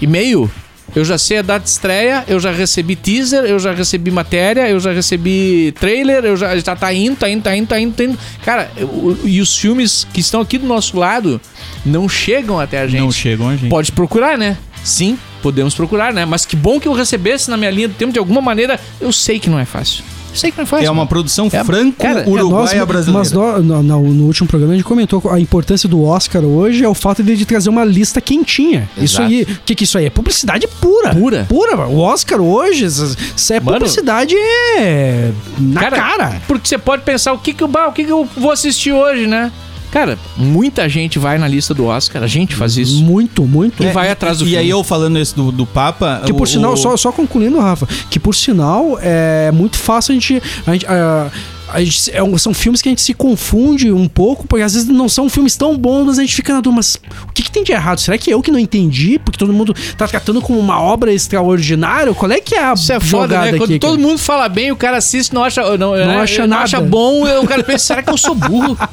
e meio. Eu já sei a data de estreia, eu já recebi teaser, eu já recebi matéria, eu já recebi trailer, eu já, já tá indo, tá indo, tá indo, tá indo, tá indo. Cara, o- e os filmes que estão aqui do nosso lado não chegam até a gente.
Não chegam a gente.
Pode procurar, né? Sim, podemos procurar, né? Mas que bom que eu recebesse na minha linha do tempo de alguma maneira. Eu sei que não é fácil. Sei que não é fácil.
É uma
mano.
produção
É- cara,
franco-uruguaia
É,
brasileira.
Mas no, no- no- último programa a gente comentou a importância do Oscar hoje é o fato de, de trazer uma lista quentinha. Isso
Exato.
aí, o que, que isso aí? É publicidade pura.
Pura.
Pura. mano. O Oscar hoje, se é
Mano.
publicidade, é na cara.
Porque você pode pensar o que que o que que eu vou assistir hoje, né? Cara, muita gente vai na lista do Oscar. A gente faz isso.
Muito, muito.
E vai atrás do
É, E
filme.
aí eu falando esse do, do Papa...
Que por
o-
sinal,
o-
só, só concluindo, Rafa, que por sinal é muito fácil a gente. A gente, a gente- é um- são filmes que a gente se confunde um pouco, porque às vezes não são filmes tão bons, mas a gente fica na dúvida, mas o que, que tem de errado? Será que eu que não entendi? Porque todo mundo tá tratando como uma obra extraordinária? Qual é que é a
Isso é foda,
jogada
né? Quando
aqui?
todo
cara?
mundo fala bem, o cara assiste não acha, não,
Não
né?
acha
não
nada.
acha bom, e o cara pensa, será que eu sou burro?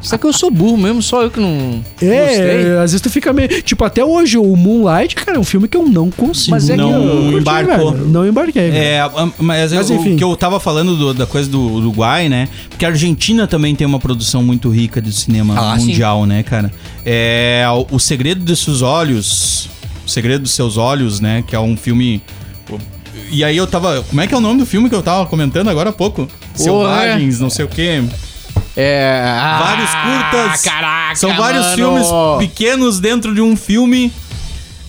será que eu sou burro mesmo? Só eu que não gostei?
É, às vezes tu fica meio. Tipo, até hoje, o Moonlight, cara, é um filme que eu não consigo.
Mas é que
Não
eu
curti,
embarcou.
velho. Não embarquei. velho.
É, mas,
Mas
o
enfim.
que eu tava falando do- da coisa do Uruguai, né? Porque a Argentina também tem uma produção muito rica de cinema
Ah, sim.
mundial, né, cara? É o, o Segredo de Seus Olhos, O Segredo dos Seus Olhos, né? Que é um filme. E aí eu tava. Como é que é o nome do filme que eu tava comentando agora há pouco? Selvagens, não sei o quê.
É.
Vários
ah,
curtas.
Caraca,
São vários
mano.
filmes pequenos dentro de um filme.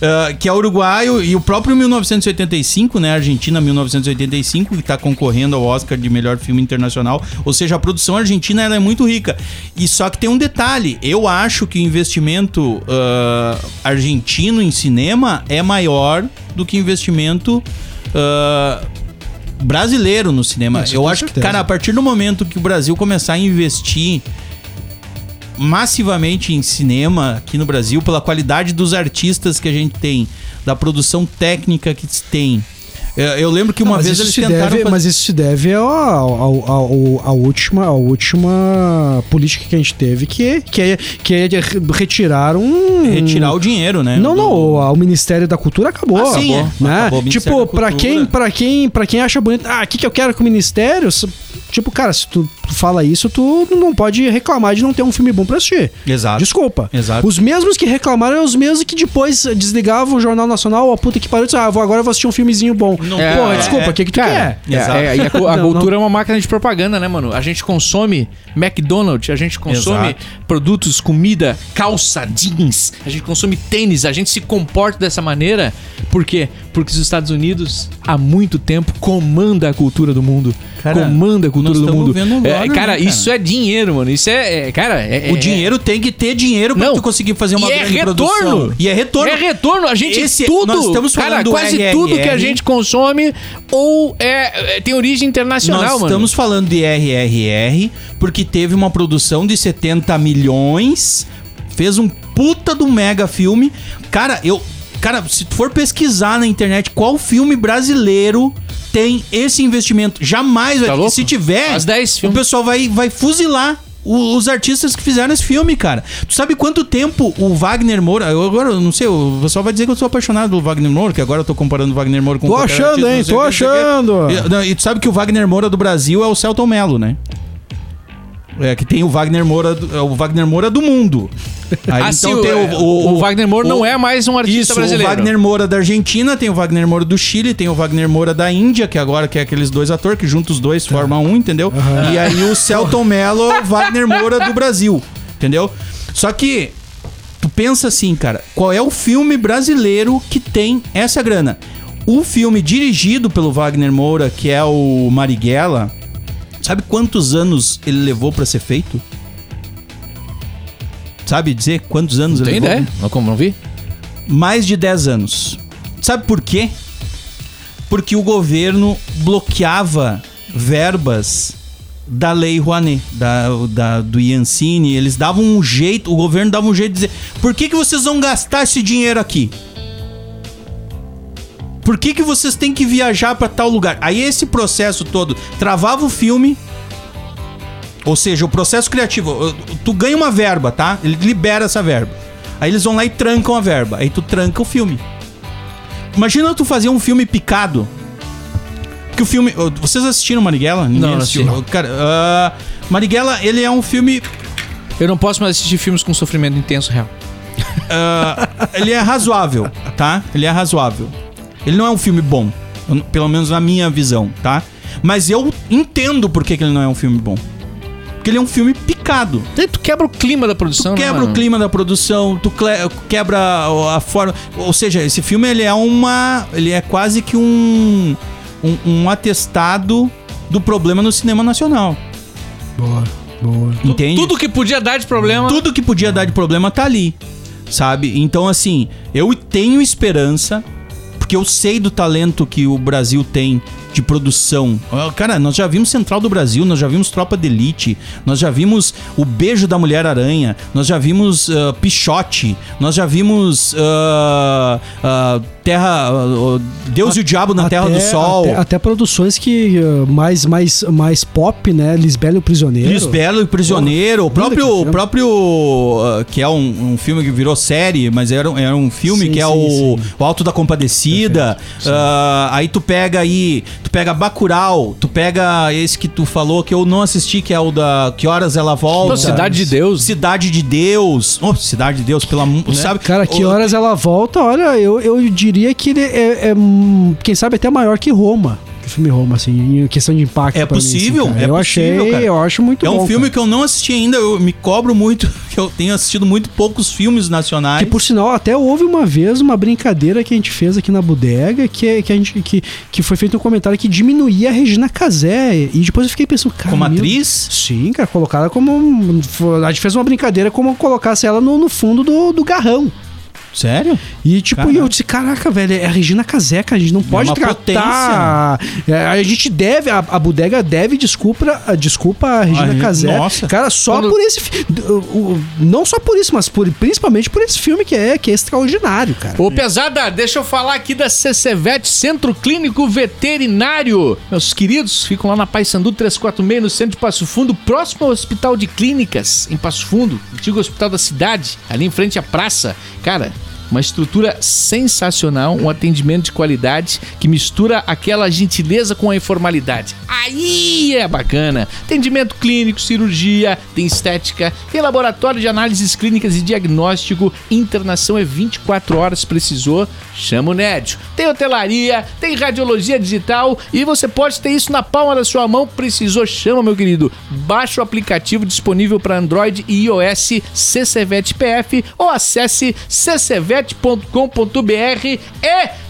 ah, que é uruguaio e o próprio 1985, né? Argentina 1985, que tá concorrendo ao Oscar de melhor filme internacional. Ou seja, a produção argentina ela é muito rica. E só que tem um detalhe: eu acho que o investimento ah, argentino em cinema é maior do que investimento. ah, brasileiro no cinema.
Isso,
eu acho que,
certeza.
cara, a partir do momento que o Brasil começar a investir massivamente em cinema aqui no Brasil, pela qualidade dos artistas que a gente tem, da produção técnica que se tem. Eu, eu lembro que uma
Mas
vez eles tentaram
deve,
fazer-
Mas isso se deve ao, ao, ao- ao- à última, à última política que a gente teve, que, que, é, que é de re- retirar um...
retirar o dinheiro, né?
Não,
do-
não, o, o Ministério da Cultura acabou.
Ah, sim,
acabou,
é.
né?
Acabou o Ministério
tipo, pra quem, pra quem, para quem acha bonito, ah, o que que eu quero com o Ministério? Tipo, cara, se tu fala isso, tu não pode reclamar de não ter um filme bom pra assistir.
Exato.
Desculpa.
Exato.
Os mesmos que reclamaram são os mesmos que depois desligavam o Jornal Nacional, ó, puta que pariu, ah, vou, agora eu vou assistir um filmezinho bom.
Não
É,
Porra,
é,
desculpa, o que que tu
Cara,
quer?
é,
Exato.
é, e a, a
Não,
cultura é uma máquina de propaganda, né, mano? A gente consome McDonald's, a gente consome
Exato.
produtos, comida, calça, jeans, a gente consome tênis, a gente se comporta dessa maneira. Por quê? Porque os Estados Unidos, há muito tempo, comanda a cultura do mundo.
Cara,
comanda a cultura
nós
do mundo.
vendo
É,
agora,
cara,
né, cara?
isso é dinheiro, mano. Isso é. é, cara, é,
O
é-
dinheiro tem que ter dinheiro pra
Não.
tu conseguir fazer uma
e é
grande
retorno.
produção. E é retorno.
É retorno. A gente
Esse-
tudo.
nós estamos
cara,
falando do
quase
RRR.
tudo que a gente consome ou é, é- tem origem internacional,
Nós
mano.
estamos falando de RRR porque teve uma produção de 70 milhões, fez um puta do mega filme. Cara, eu, cara, se tu for pesquisar na internet qual filme brasileiro tem esse investimento, jamais vai
Tá
ter.
louco?
Se tiver,
Faz 10
o pessoal vai vai fuzilar os artistas que fizeram esse filme, cara. Tu sabe quanto tempo o Wagner Moura. Eu agora eu não sei, o pessoal vai dizer que eu sou apaixonado pelo Wagner Moura, que agora eu tô comparando o Wagner Moura com
Tô
qualquer
achando,
artista,
hein? Tô
o o que.
achando.
E- não, E tu sabe que o Wagner Moura do Brasil é o Celton Mello, né? É que tem o Wagner Moura, do- é o Wagner Moura do mundo. Aí,
Ah,
então
sim,
tem
o, o- o Wagner Moura não
o-
é mais um artista
Isso,
brasileiro.
o Wagner Moura da Argentina, tem o Wagner Moura do Chile, tem o Wagner Moura da Índia, que agora que é aqueles dois atores que juntos os dois formam um, entendeu? E aí o Celton Mello, é o Wagner Moura do Brasil, entendeu? Só que tu pensa assim, cara, qual é o filme brasileiro que tem essa grana? O filme dirigido pelo Wagner Moura, que é o Marighella, sabe quantos anos ele levou pra ser feito? Sabe dizer quantos anos
Tem
ele levou?
ideia? Não, como não vi?
mais de 10 anos. Sabe por quê? Porque o governo bloqueava verbas da Lei Rouanet, da, da, do Iancine. Eles davam um jeito, o governo dava um jeito de dizer: por que, que vocês vão gastar esse dinheiro aqui? Por que, que vocês têm que viajar para tal lugar? Aí esse processo todo travava o filme. Ou seja, o processo criativo, tu ganha uma verba, tá? Ele libera essa verba. Aí eles vão lá e trancam a verba. Aí tu tranca o filme. Imagina tu fazer um filme picado. Que o filme. Vocês assistiram Marighella? Ninguém
Não, não
assistiu.
assisti.
Cara, ah, Marighella, ele é um filme.
Eu não posso mais assistir filmes com sofrimento intenso real.
ah, ele é razoável, tá? Ele é razoável. Ele não é um filme bom. eu- Pelo menos na minha visão, tá? Mas eu entendo por que, que ele não é um filme bom. Porque ele é um filme picado.
Daí tu quebra o clima da produção,
Tu
né,
quebra o clima da produção, tu quebra a forma. Ou seja, esse filme ele é uma. Ele é quase que um. Um, um atestado do problema no cinema nacional.
Boa, boa.
Entende?
Tudo que podia dar de problema.
Tudo que podia dar de problema tá ali. Sabe? Então, assim, eu tenho esperança, porque eu sei do talento que o Brasil tem de produção. Cara, nós já vimos Central do Brasil, nós já vimos Tropa de Elite, nós já vimos O Beijo da Mulher Aranha, nós já vimos ah, Pichote, nós já vimos ah, ah, Terra. Deus e o Diabo na Terra do Sol.
Até, até produções que uh, mais, mais, mais pop, né? Lisbela e o Prisioneiro.
Lisbelo e Prisioneiro, o próprio, o próprio uh, que é um, um filme que virou série, mas era, um- era um filme
Sim,
que é
sim,
o,
sim.
o Alto da Compadecida. Uh, aí tu pega aí, tu pega Bacurau, tu pega esse que tu falou que eu não assisti, que é o da Que Horas Ela Volta.
Pô, Cidade de Deus.
Cidade de Deus. Oh, Cidade de Deus, pela amor, sabe?
Cara, que horas ela volta? Olha, eu, eu diria que ele é, é, hum, quem sabe, até maior que Roma. Filme Roma, assim, em questão de impacto.
É
pra mim, assim,
possível, é
eu
possível,
achei,
cara.
eu acho muito
É
bom.
um filme
cara.
que eu não assisti ainda, eu me cobro muito, que eu tenho assistido muito poucos filmes nacionais.
Que por sinal, até houve uma vez uma brincadeira que a gente fez aqui na bodega, que, é- que, a gente, que, que foi feito um comentário que diminuía a Regina Casé. E depois eu fiquei pensando, cara.
Como
meu-
atriz?
Sim, cara, colocada como. A gente fez uma brincadeira como colocasse ela no, no fundo do, do garrão.
Sério?
E tipo,
Caraca.
eu disse, caraca, velho, é a Regina Casé, cara, a gente não pode
uma
tratar. É, a gente deve, a, a bodega deve desculpa, a- desculpa a Regina
A Re-
Casé.
nossa.
Cara, só
Quando-
por esse Não só por isso, mas por, principalmente por esse filme que é, que é extraordinário, cara.
Ô, pesada, deixa eu falar aqui da CCVET, Centro Clínico Veterinário. Meus queridos, ficam lá na Paysandu 346, no centro de Passo Fundo, próximo ao Hospital de Clínicas, em Passo Fundo, antigo hospital da cidade, ali em frente à praça. Cara, uma estrutura sensacional, um atendimento de qualidade que mistura aquela gentileza com a informalidade. Aí é bacana. Atendimento clínico, cirurgia, tem estética, tem laboratório de análises clínicas e diagnóstico, internação é 24 horas, precisou, chama o Nédio. Tem hotelaria, tem radiologia digital e você pode ter isso na palma da sua mão, precisou, chama meu querido. Baixa o aplicativo disponível para Android e iOS CCVET PF ou acesse ccvet.com.br e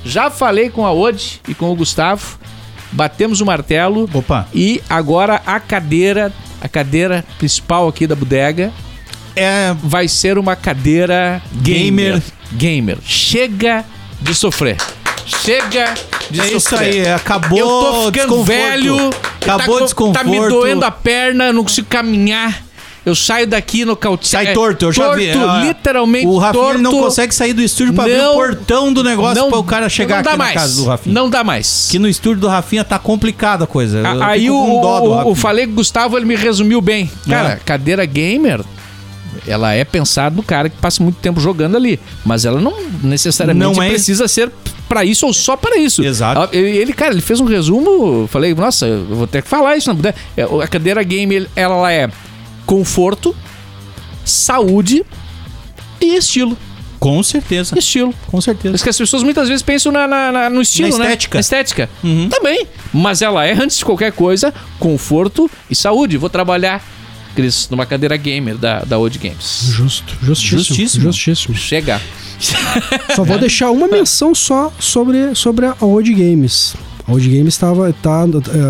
já falei com a Ode e com o Gustavo, batemos o martelo
Opa.
e agora a cadeira, a cadeira principal aqui da bodega
É.
vai ser uma cadeira gamer. Gamer. Chega de sofrer. Chega de
É
sofrer.
isso aí, acabou
Eu tô ficando
desconforto.
velho.
Acabou
tá,
desconforto.
Tá me doendo a perna, não consigo caminhar. Eu saio daqui no cautinho.
Sai torto, eu já vi.
Torto,
Ah,
literalmente
O Rafinha
torto.
não consegue sair do estúdio pra abrir
Não-
o portão do negócio para o cara chegar
não
aqui
mais.
na casa do Rafinha.
Não dá mais.
Que no estúdio do Rafinha tá complicada a coisa. Eu
Aí o,
do
o, o falei com o Gustavo, ele me resumiu bem. Cara,
É.
cadeira gamer, ela é pensada no cara que passa muito tempo jogando ali. Mas ela não necessariamente
Não é-
precisa ser pra isso ou só pra isso.
Exato.
Ele, cara, ele fez um resumo. Falei, nossa, eu vou ter que falar isso. Não. É, A cadeira gamer, ela é conforto, saúde e estilo.
Com certeza.
Estilo.
Com certeza.
Mas que as pessoas muitas vezes pensam na, na- na- no estilo,
Na
né?
estética.
Na estética.
Uhum.
Também. Mas ela é, antes de qualquer coisa, conforto e saúde. Vou trabalhar, Cris, numa cadeira gamer da, da Old Games.
Justo, justíssimo.
Justíssimo.
Justíssimo.
Chega.
Só vou deixar uma menção só sobre, sobre a Old Games. A Old Games estava, tá,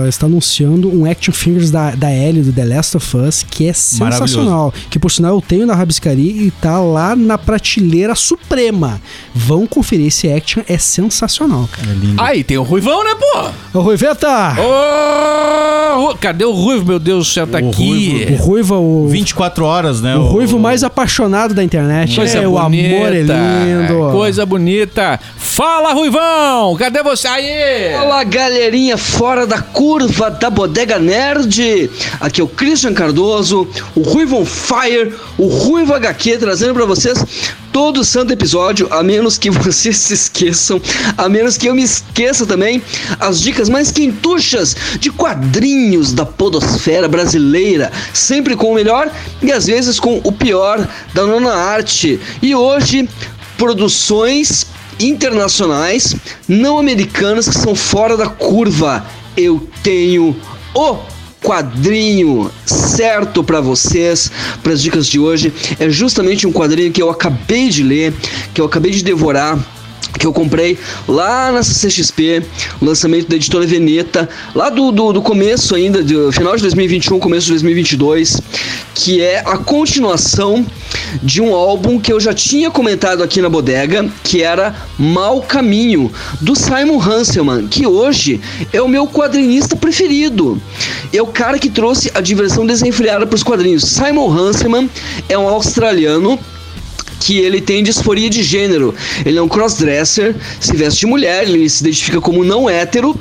eh, está anunciando um Action Figures da, da Ellie, do The Last of Us, que é sensacional. Que por sinal eu tenho na Rabiscaria e tá lá na prateleira suprema. Vão conferir esse Action, é sensacional, cara.
É lindo.
Aí, tem o Ruivão, né, pô?
Ô, Ruiveta!
Ô, Ru- cadê o Ruivo, meu Deus do céu? Tá
O
aqui.
O Ruiva, o,
24 horas, né?
o Ruivo mais apaixonado da internet.
Coisa
é, o
bonita.
amor é lindo.
Coisa bonita. Fala, Ruivão! Cadê você? Aí!
Fala galerinha fora da curva da Bodega Nerd. Aqui é o Christian Cardoso, o Ruivo on Fire, o Ruivo HQ trazendo pra vocês todo santo episódio, a menos que vocês se esqueçam, a menos que eu me esqueça também, as dicas mais quentuchas de quadrinhos da podosfera brasileira, sempre com o melhor e às vezes com o pior da nona arte. E hoje produções internacionais, não americanas, que são fora da curva. Eu tenho o quadrinho certo para vocês, para as dicas de hoje. É justamente um quadrinho que eu acabei de ler, que eu acabei de devorar que eu comprei lá na CCXP, o lançamento da editora Veneta, lá do, do, do começo ainda, do final de 2021, começo de 2022, que é a continuação de um álbum que eu já tinha comentado aqui na bodega, que era Mal Caminho, do Simon Hanselman, que hoje é o meu quadrinista preferido. É o cara que trouxe a diversão desenfreada para os quadrinhos. Simon Hanselman é um australiano que ele tem disforia de gênero. Ele é um crossdresser, se veste de mulher, ele se identifica como não hétero.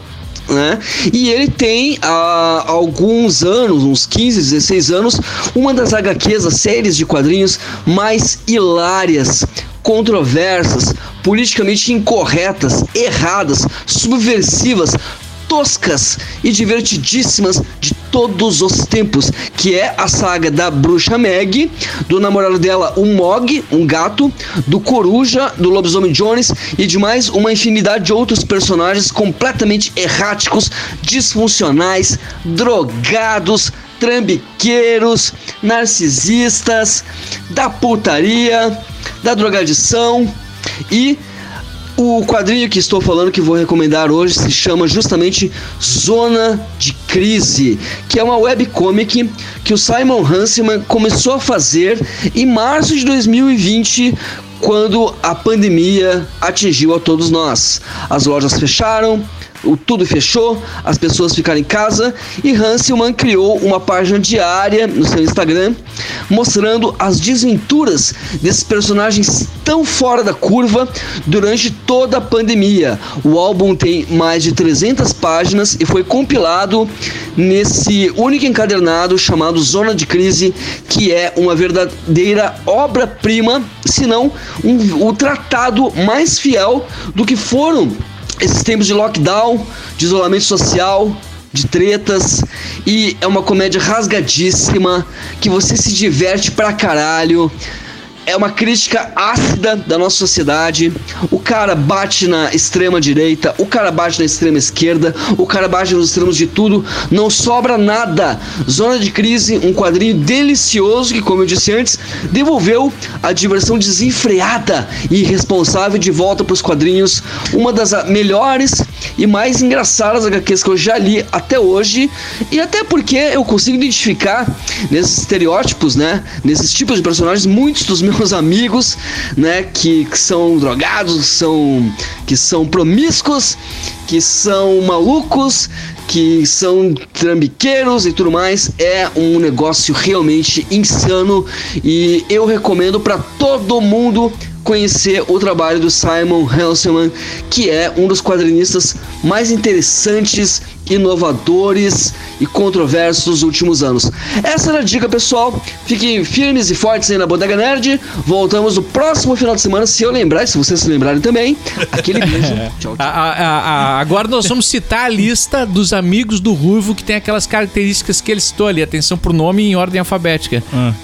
Né? E ele tem há alguns anos, uns 15, 16 anos, uma das HQs, as séries de quadrinhos mais hilárias, controversas, politicamente incorretas, erradas, subversivas, toscas e divertidíssimas de todos os tempos, que é a saga da bruxa Meg, do namorado dela, o Mog, um gato, do Coruja, do Lobisomem Jones e de mais uma infinidade de outros personagens completamente erráticos, disfuncionais, drogados, trambiqueiros, narcisistas, da putaria, da drogadição e o quadrinho que estou falando que vou recomendar hoje se chama justamente Zona de Crise, que é uma webcomic que o Simon Hanselman começou a fazer em março de 2020 quando a pandemia atingiu a todos nós. As lojas fecharam, o tudo fechou, as pessoas ficaram em casa e Hanselman criou uma página diária no seu Instagram mostrando as desventuras desses personagens tão fora da curva durante toda a pandemia. O álbum tem mais de 300 páginas e foi compilado nesse único encadernado chamado Zona de Crise, que é uma verdadeira obra-prima, se não um, o tratado mais fiel do que foram esses tempos de lockdown, de isolamento social, de tretas e é uma comédia rasgadíssima que você se diverte pra caralho é uma crítica ácida da nossa sociedade. O cara bate na extrema direita, o cara bate na extrema esquerda, o cara bate nos extremos de tudo, não sobra nada. Zona de Crise, um quadrinho delicioso que, como eu disse antes, devolveu a diversão desenfreada e irresponsável de volta para os quadrinhos. Uma das melhores e mais engraçadas HQs que eu já li até hoje, e até porque eu consigo identificar nesses estereótipos, né, nesses tipos de personagens, muitos dos meus meus amigos, né, que, que são drogados, são, que são promíscuos, que são malucos, que são trambiqueiros e tudo mais, é um negócio realmente insano e eu recomendo para todo mundo conhecer o trabalho do Simon Hanselman, que é um dos quadrinistas mais interessantes, inovadores e controversos dos últimos anos. Essa era a dica, pessoal. Fiquem firmes e fortes aí na Bodega Nerd. Voltamos no próximo final de semana, se eu lembrar, se vocês se lembrarem também. Aquele beijo. tchau, tchau.
A- a- a- agora nós vamos citar a lista dos amigos do Ruivo que tem aquelas características que ele citou ali. Atenção pro nome em ordem alfabética.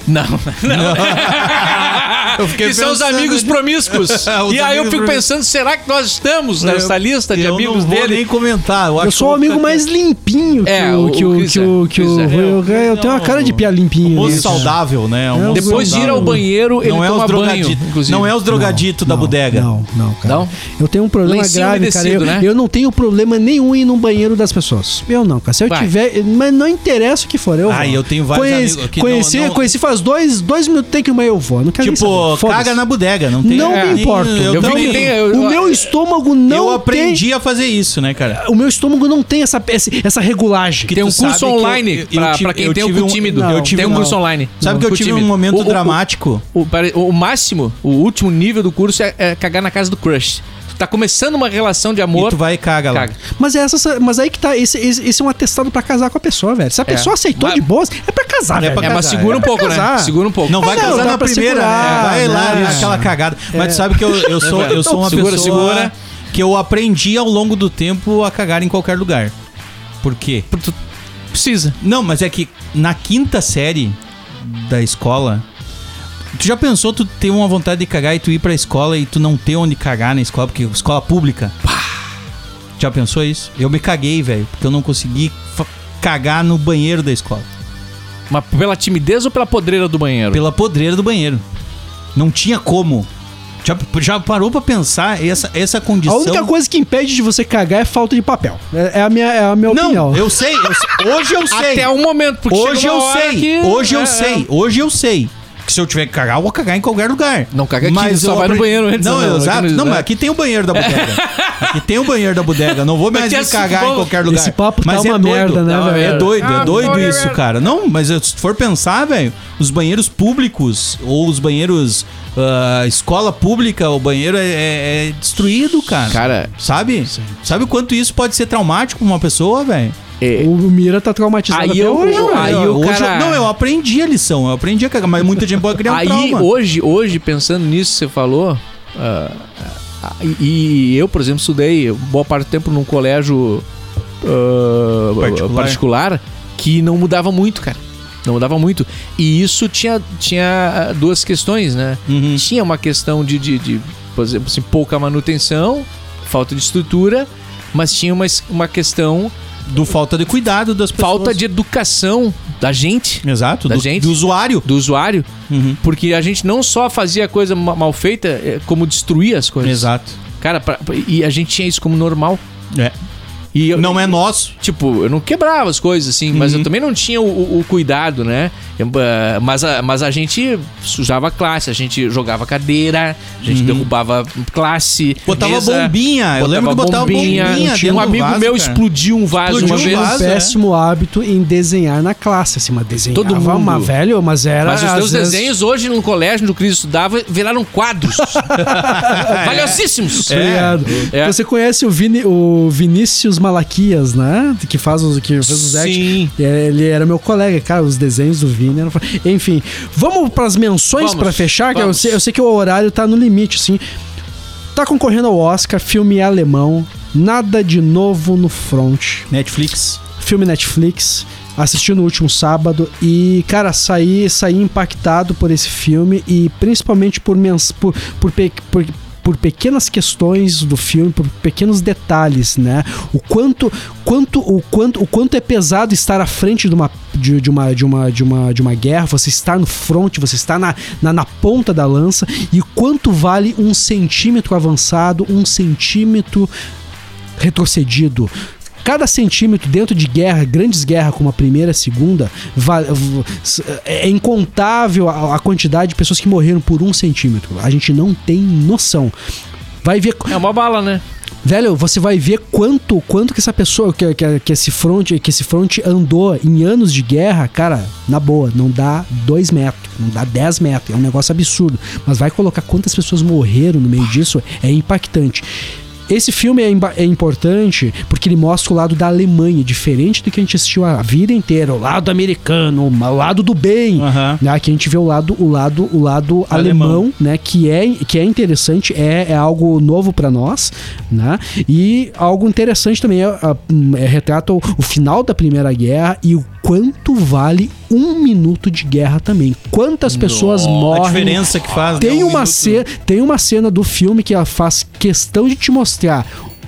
Não, não.
Eu fiquei
que são os amigos promíscuos.
Os
e aí eu fico pensando, será que nós estamos nessa lista de
eu
amigos
não vou
dele?
nem comentar. Eu,
Eu sou o amigo mais limpinho que
É,
o
o
que o que
é.
o que o
é.
eu, eu tenho uma cara de pia limpinho.
Moço
né?
saudável, né? Um moço
Depois de ir ao banheiro, ele
não é
toma
os
banho,
drogaditos.
inclusive.
Não é os drogaditos da
Não,
bodega.
Não, não, cara.
Não?
Eu tenho um problema grave, cara. Eu,
né?
eu não tenho problema nenhum em ir no banheiro das pessoas. Eu não, cara. Se eu tiver. Mas não interessa o que for. Eu
Ah, eu tenho vários
Conheci,
amigos que
conheci,
não- não-
conheci faz dois, dois minutos tem que ir no banheiro, eu vou. Não quero nem
Tipo, caga na bodega, não tem.
Não
É.
me importo.
Eu,
Eu
também.
que tem- eu-
o meu estômago não
eu
tem.
aprendi a fazer isso, né, cara?
O meu estômago não tem essa, essa, essa regulagem.
Que
Tem um curso
que
online
eu- eu
pra,
tive-
pra quem
eu
tem o
um-
tímido.
não,
eu tive
tem um
um-
curso online.
Sabe
Não,
que eu tive
tímido.
um momento
O- o-
dramático?
O, pare- o máximo, o último nível do curso é, é cagar na casa do crush. Tá começando uma relação de
E
amor.
tu vai e caga lá.
Caga.
Mas, é essa, mas aí que tá. Esse, esse, esse é um atestado pra casar com a pessoa, velho. Se a pessoa aceitou
Mas-
de boas, é pra casar,
É
velho.
pra
É, mas segura
é
um pouco, né? Segura um pouco.
Não vai casar na primeira, né? Vai lá
né?
naquela cagada. Mas tu sabe que eu, eu sou, eu sou uma
Segura,
pessoa
segura.
que eu aprendi ao longo do tempo a cagar em qualquer lugar. Por quê?
Tu precisa.
Não, mas é que na quinta série da escola, tu já pensou tu ter uma vontade de cagar e tu ir pra escola e tu não ter onde cagar na escola, porque escola pública? Já pensou isso? Eu me caguei, velho, porque eu não consegui cagar no banheiro da escola.
Mas pela timidez ou pela podreira do banheiro?
Pela podreira do banheiro. Não tinha como. Já, já parou pra pensar essa, essa
A
condição?
única coisa que impede de você cagar é falta de papel. É, é a minha, é a minha
Não,
opinião.
eu sei, eu sei. Hoje eu sei.
Até um momento, porque
Hoje
chega
eu sei,
que-
hoje eu
é,
sei, hoje eu sei. Que se eu tiver que cagar, eu vou cagar em qualquer lugar.
Não caga aqui, só
eu
vai no banheiro antes,
Não,
né?
exato.
Aqui no-
Não, mas aqui tem o banheiro da bodega. aqui tem o banheiro da bodega. Não vou mais
Mas
me cagar em qualquer lugar.
esse papo tá
mas
uma
é doido,
merda, né,
tá?
velho?
É doido,
Ah,
é doido
olha,
isso,
velho.
cara. Não, mas se for pensar, velho, os banheiros públicos ou os banheiros ah, escola pública, o banheiro é, é- é destruído, cara.
Cara,
Sabe? Sabe o quanto isso pode ser traumático pra uma pessoa, velho?
É,
O Mira tá traumatizado
Aí
até
eu-
hoje,
aí
eu, hoje
cara-
eu- não, eu aprendi a lição, eu aprendi a cagar, mas muita gente pode criar um
Aí,
trauma.
hoje, hoje, pensando nisso que você falou, ah, e, e eu, por exemplo, estudei boa parte do tempo num colégio ah,
Particular.
particular. que não mudava muito, cara. Não mudava muito. E isso tinha, tinha duas questões, né?
Uhum.
Tinha uma questão de, de, de, por exemplo, assim, pouca manutenção, falta de estrutura, mas tinha uma, uma questão
Do falta de cuidado das pessoas.
falta de educação da gente,
Exato,
da
do,
gente.
do usuário.
do usuário,
Uhum.
porque a gente não só fazia coisa ma- mal feita, é, como destruía as coisas.
Exato.
Cara, pra- e a gente tinha isso como normal.
É.
E eu-
Não é nosso.
Tipo, eu não quebrava as coisas assim, mas
Uhum.
eu também não tinha o, o- o cuidado, né? Mas, a, mas a gente sujava classe, a gente jogava cadeira, a gente derrubava classe.
Uhum. Botava
mesa,
bombinha. Eu lembro que botava bombinha.
Tinha
dentro
um amigo
vaso,
meu
cara.
explodiu um vaso
Explodiu
uma
um
vez.
um
vaso, é.
péssimo hábito em desenhar na classe, assim, mas desenhava
Todo mundo.
uma velho, mas era
Mas os teus
vezes-
desenhos hoje no colégio onde o Cris estudava viraram quadros. Valiosíssimos.
Obrigado.
É.
Você conhece o, Vini- o Vinícius Malaquias, né? Que faz os, que fez os.
Sim.
É, Ele era meu colega, cara. Os desenhos do Vini eram. Enfim, vamos pras menções
Vamos,
pra fechar, que eu sei, eu sei que o horário tá no limite, assim. Tá concorrendo ao Oscar, filme alemão, nada de novo no front.
Netflix.
filme Netflix, assisti no último sábado e, cara, saí, saí impactado por esse filme e principalmente por, mens por, por, por, por pequenas questões do filme, por pequenos detalhes, né? O quanto, quanto, o quanto, o quanto é pesado estar à frente de uma, de, de uma, de uma, de uma, de uma guerra, você estar no front, você está na, na, na ponta da lança e quanto vale um centímetro avançado, um centímetro retrocedido. Cada centímetro dentro de guerra, grandes guerras como a primeira, a segunda, é incontável a quantidade de pessoas que morreram por um centímetro. A gente não tem noção. Vai ver,
É uma bala, né?
velho, você vai ver quanto, quanto que essa pessoa, que, que, que esse front, que esse front andou em anos de guerra, cara, na boa, não dá dois metros, não dá 10 metros, é um negócio absurdo. Mas vai colocar quantas pessoas morreram no meio disso, é impactante. Esse filme é, é importante porque ele mostra o lado da Alemanha, diferente do que a gente assistiu a vida inteira, o lado americano, o lado do bem.
Aham.
Né? Aqui a gente vê o lado, o lado, o lado alemão,
Alemão.
né? Que é, que é interessante, é, é algo novo pra nós, né? E algo interessante também é, a- é retrata o, o final da Primeira Guerra e o quanto vale um minuto de guerra também. Quantas pessoas
A
morrem
diferença que faz.
tem
né? Um
uma,
minuto-
ce- tem uma cena do filme que ela faz questão de te mostrar.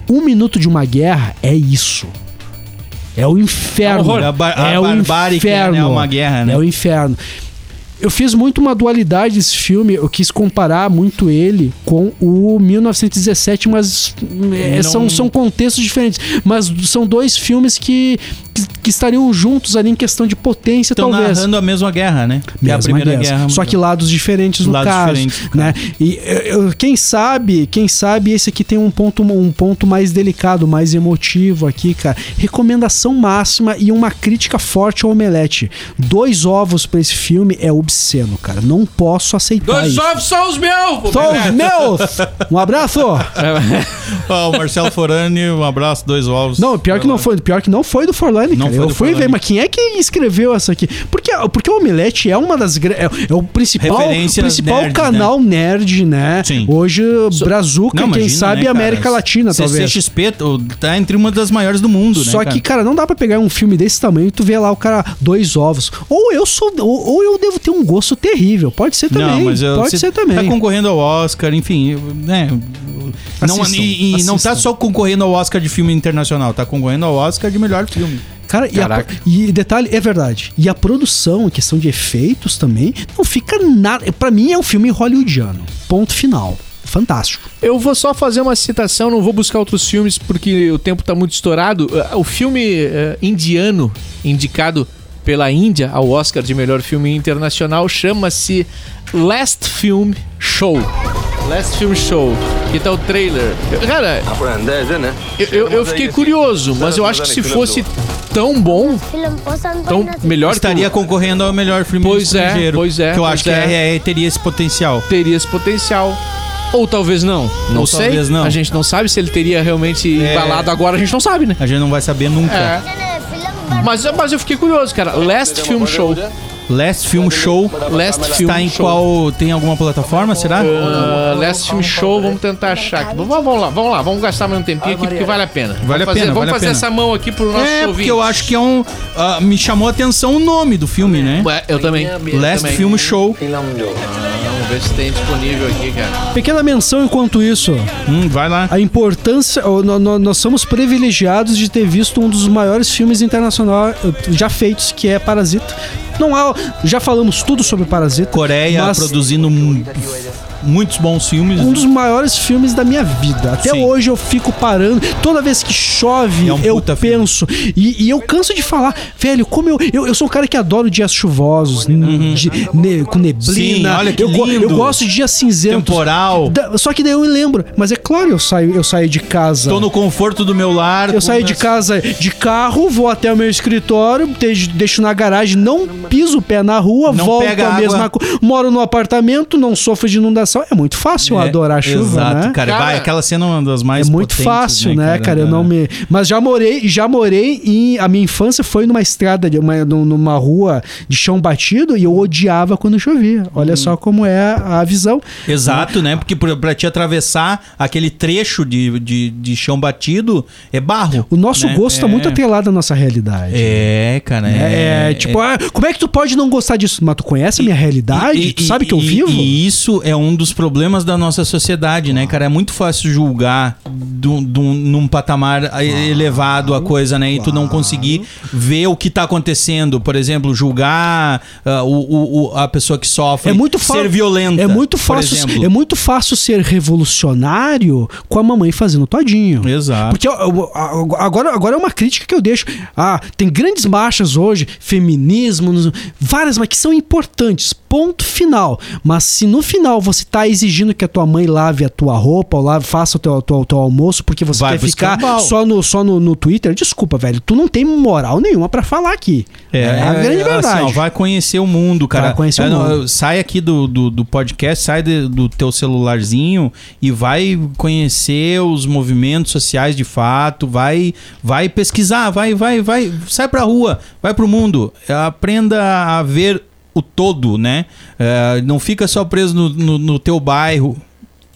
Um minuto de uma guerra é isso. É o inferno.
horror. A a
é o
é,
inferno.
né, uma guerra, né?
É o inferno. Eu fiz muito uma dualidade desse filme. Eu quis comparar muito ele com o 1917, mas é, são, são contextos diferentes. Mas são dois filmes que, que, que estariam juntos ali em questão de potência,
Estão
talvez.
narrando a mesma guerra, né? Que é a
Mesma
Primeira
guerra.
Guerra.
Só que lados diferentes no
Lados
caso,
diferentes,
né? E eu- quem sabe, quem sabe esse aqui tem um ponto, um ponto mais delicado, mais emotivo aqui, cara. Recomendação máxima e uma crítica forte ao Omelete. Dois ovos pra esse filme é obsceno, cara. Não posso aceitar
Dois
isso.
ovos são os meus!
São os meus! Um abraço!
Ó, o Marcelo Forani, um abraço, dois ovos.
Não, pior que não foi, pior que não foi do Forlani,
Não
cara.
foi
Eu fui ver, mas quem é que escreveu essa aqui? Porque, porque o Omelete é uma das é, é o principal, principal
nerds,
canal nerd, né?
Sim.
Hoje Brazuca,
Não,
quem
imagina,
sabe
né?
América Latina, talvez.
CCXP tá entre uma das maiores do mundo, né?
Só
cara?
que, cara, não dá pra pegar um filme desse tamanho e tu vê lá o cara dois ovos. Ou eu sou, ou, ou eu devo ter um gosto terrível. Pode ser também.
Não, mas eu,
Pode ser também.
Tá concorrendo ao Oscar, enfim, né? Não,
Assistam,
e e não tá só concorrendo ao Oscar de filme internacional, tá concorrendo ao Oscar de melhor filme.
Cara, e, a- e detalhe, é verdade. E a produção, em questão de efeitos também, não fica nada. Pra mim é um filme hollywoodiano. Ponto final. Fantástico.
Eu vou só fazer uma citação, não vou buscar outros filmes porque o tempo tá muito estourado. Uh, O filme uh, indiano indicado pela Índia ao Oscar de melhor filme internacional chama-se Last Film Show. Last Film Show. Que tá o trailer. Cara, eu, eu, eu fiquei curioso, mas eu acho que se fosse tão bom, tão melhor
Estaria
que o-
concorrendo ao melhor filme
Pois é,
estrangeiro.
pois é,
Que eu acho que
é.
é, é, teria esse potencial.
teria esse potencial. Ou talvez não. Não
Ou
sei.
talvez não.
A gente não sabe se ele teria realmente
É.
embalado agora, a gente não sabe, né?
A gente não vai saber nunca.
É. Mas, mas eu fiquei curioso, cara. Last Film Show.
Last Film Show.
Last Film
Está em
Show.
qual. Tem alguma plataforma, será?
Ah, Last Film Show, vamos tentar achar aqui. Vamos, vamos lá, vamos lá, vamos gastar mais um tempinho aqui porque vale a pena.
Vale a
vamos fazer,
pena,
Vamos
vale
fazer
pena.
essa mão aqui pro nosso
É,
ouvinte.
porque eu acho que é um. ah, me chamou a atenção o nome do filme, né?
Ué, eu também.
Last
também.
Film Show.
Vamos ver se tem disponível aqui, cara.
Pequena menção enquanto isso.
Hum, vai lá.
A importância. Nós somos privilegiados de ter visto um dos maiores filmes internacionais eh, já feitos, que é Parasita. Não há. Já falamos tudo sobre Parasita.
Coreia
mas
produzindo muitos bons filmes.
Um dos maiores filmes da minha vida. Até
Sim.
hoje eu fico parando. Toda vez que chove,
É um
eu penso. E, e eu canso de falar, velho, como eu, eu. eu sou um cara que adoro dias chuvosos, n- de- ne- com neblina.
Uhum. Sim, olha que
eu,
lindo.
eu gosto de dias cinzentos.
Temporal.
Da- só que daí eu me lembro. Mas é claro, eu saio, eu saio de casa.
Tô no conforto do meu lar.
Eu saio de casa de carro, vou até o meu escritório, deixo, deixo na garagem, não piso o pé na rua,
Não
volto a mesma coisa. Moro no apartamento, não sofro de inundação. É muito fácil
É,
adorar a chuva,
Exato,
né?
cara.
Cara,
Vai, aquela cena é uma das mais
É muito
potentes,
fácil, né, cara? Eu
Da-
não me. Mas já morei, já morei em. A minha infância foi numa estrada, de uma, num- numa rua de chão batido e eu odiava quando chovia.
Hum.
Olha só como é a visão.
Exato, né? Porque pra, pra te atravessar aquele trecho de, de, de chão batido é barro.
O nosso
né?
gosto tá
É.
muito atrelado à nossa realidade.
É, cara.
É, é, tipo, ah, como é que tu pode não gostar disso? Mas tu conhece a minha realidade?
E-
tu
e-
sabe que eu vivo?
E isso é um dos problemas da nossa sociedade, né, cara? É muito fácil julgar dum- dum- num patamar elevado a coisa, né? E tu não conseguir ver o que tá acontecendo. Por exemplo, julgar ah, o, o- a pessoa que sofre.
É muito
Ser violenta.
É muito fácil, é muito fácil ser revolucionário com a mamãe fazendo todinho.
Exato.
Porque ó, ó, agora, agora é uma crítica que eu deixo. Ah, tem grandes marchas hoje, feminismo, várias, mas que são importantes. Ponto final. Mas se no final você tá exigindo que a tua mãe lave a tua roupa ou lave, faça o teu, teu, teu almoço porque você
Vai
quer ficar
escambau.
só no, só no, no Twitter, desculpa, velho. Tu não tem moral nenhuma pra falar aqui.
É,
a grande
é,
verdade.
assim, ó, vai conhecer o mundo, cara.
Vai conhecer o
É, não,
mundo.
Sai aqui do, do, do podcast, sai de- do teu celularzinho e vai conhecer os movimentos sociais de fato, vai vai pesquisar, vai, vai, vai, sai pra rua, vai pro mundo, aprenda a ver o todo, né? É, não fica só preso no, no, no teu bairro.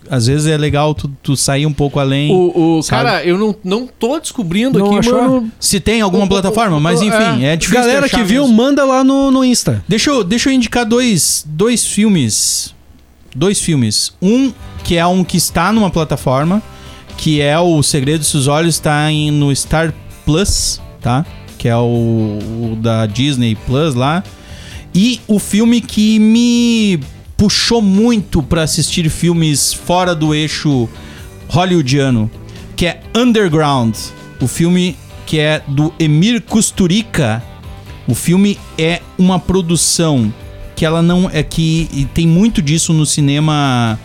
Às vezes é legal tu, tu sair um pouco além.
O, o- cara, eu não, não tô descobrindo
Não
aqui,
achou?
mano.
Se tem alguma
o-
plataforma, mas
o-
enfim, é, difícil.
Galera
achar
que viu,
mesmo.
manda lá no, no Insta.
Deixa eu, deixa eu indicar dois, dois filmes. Dois filmes. Um que é um que está numa plataforma, que é o Segredo dos Seus Olhos, está em, no Star Plus, tá? Que é o, o da Disney Plus lá. E o filme que me puxou muito pra assistir filmes fora do eixo hollywoodiano, que é Underground. O filme que é do Emir Kusturica. O filme é uma produção que ela não é que e tem muito disso no cinema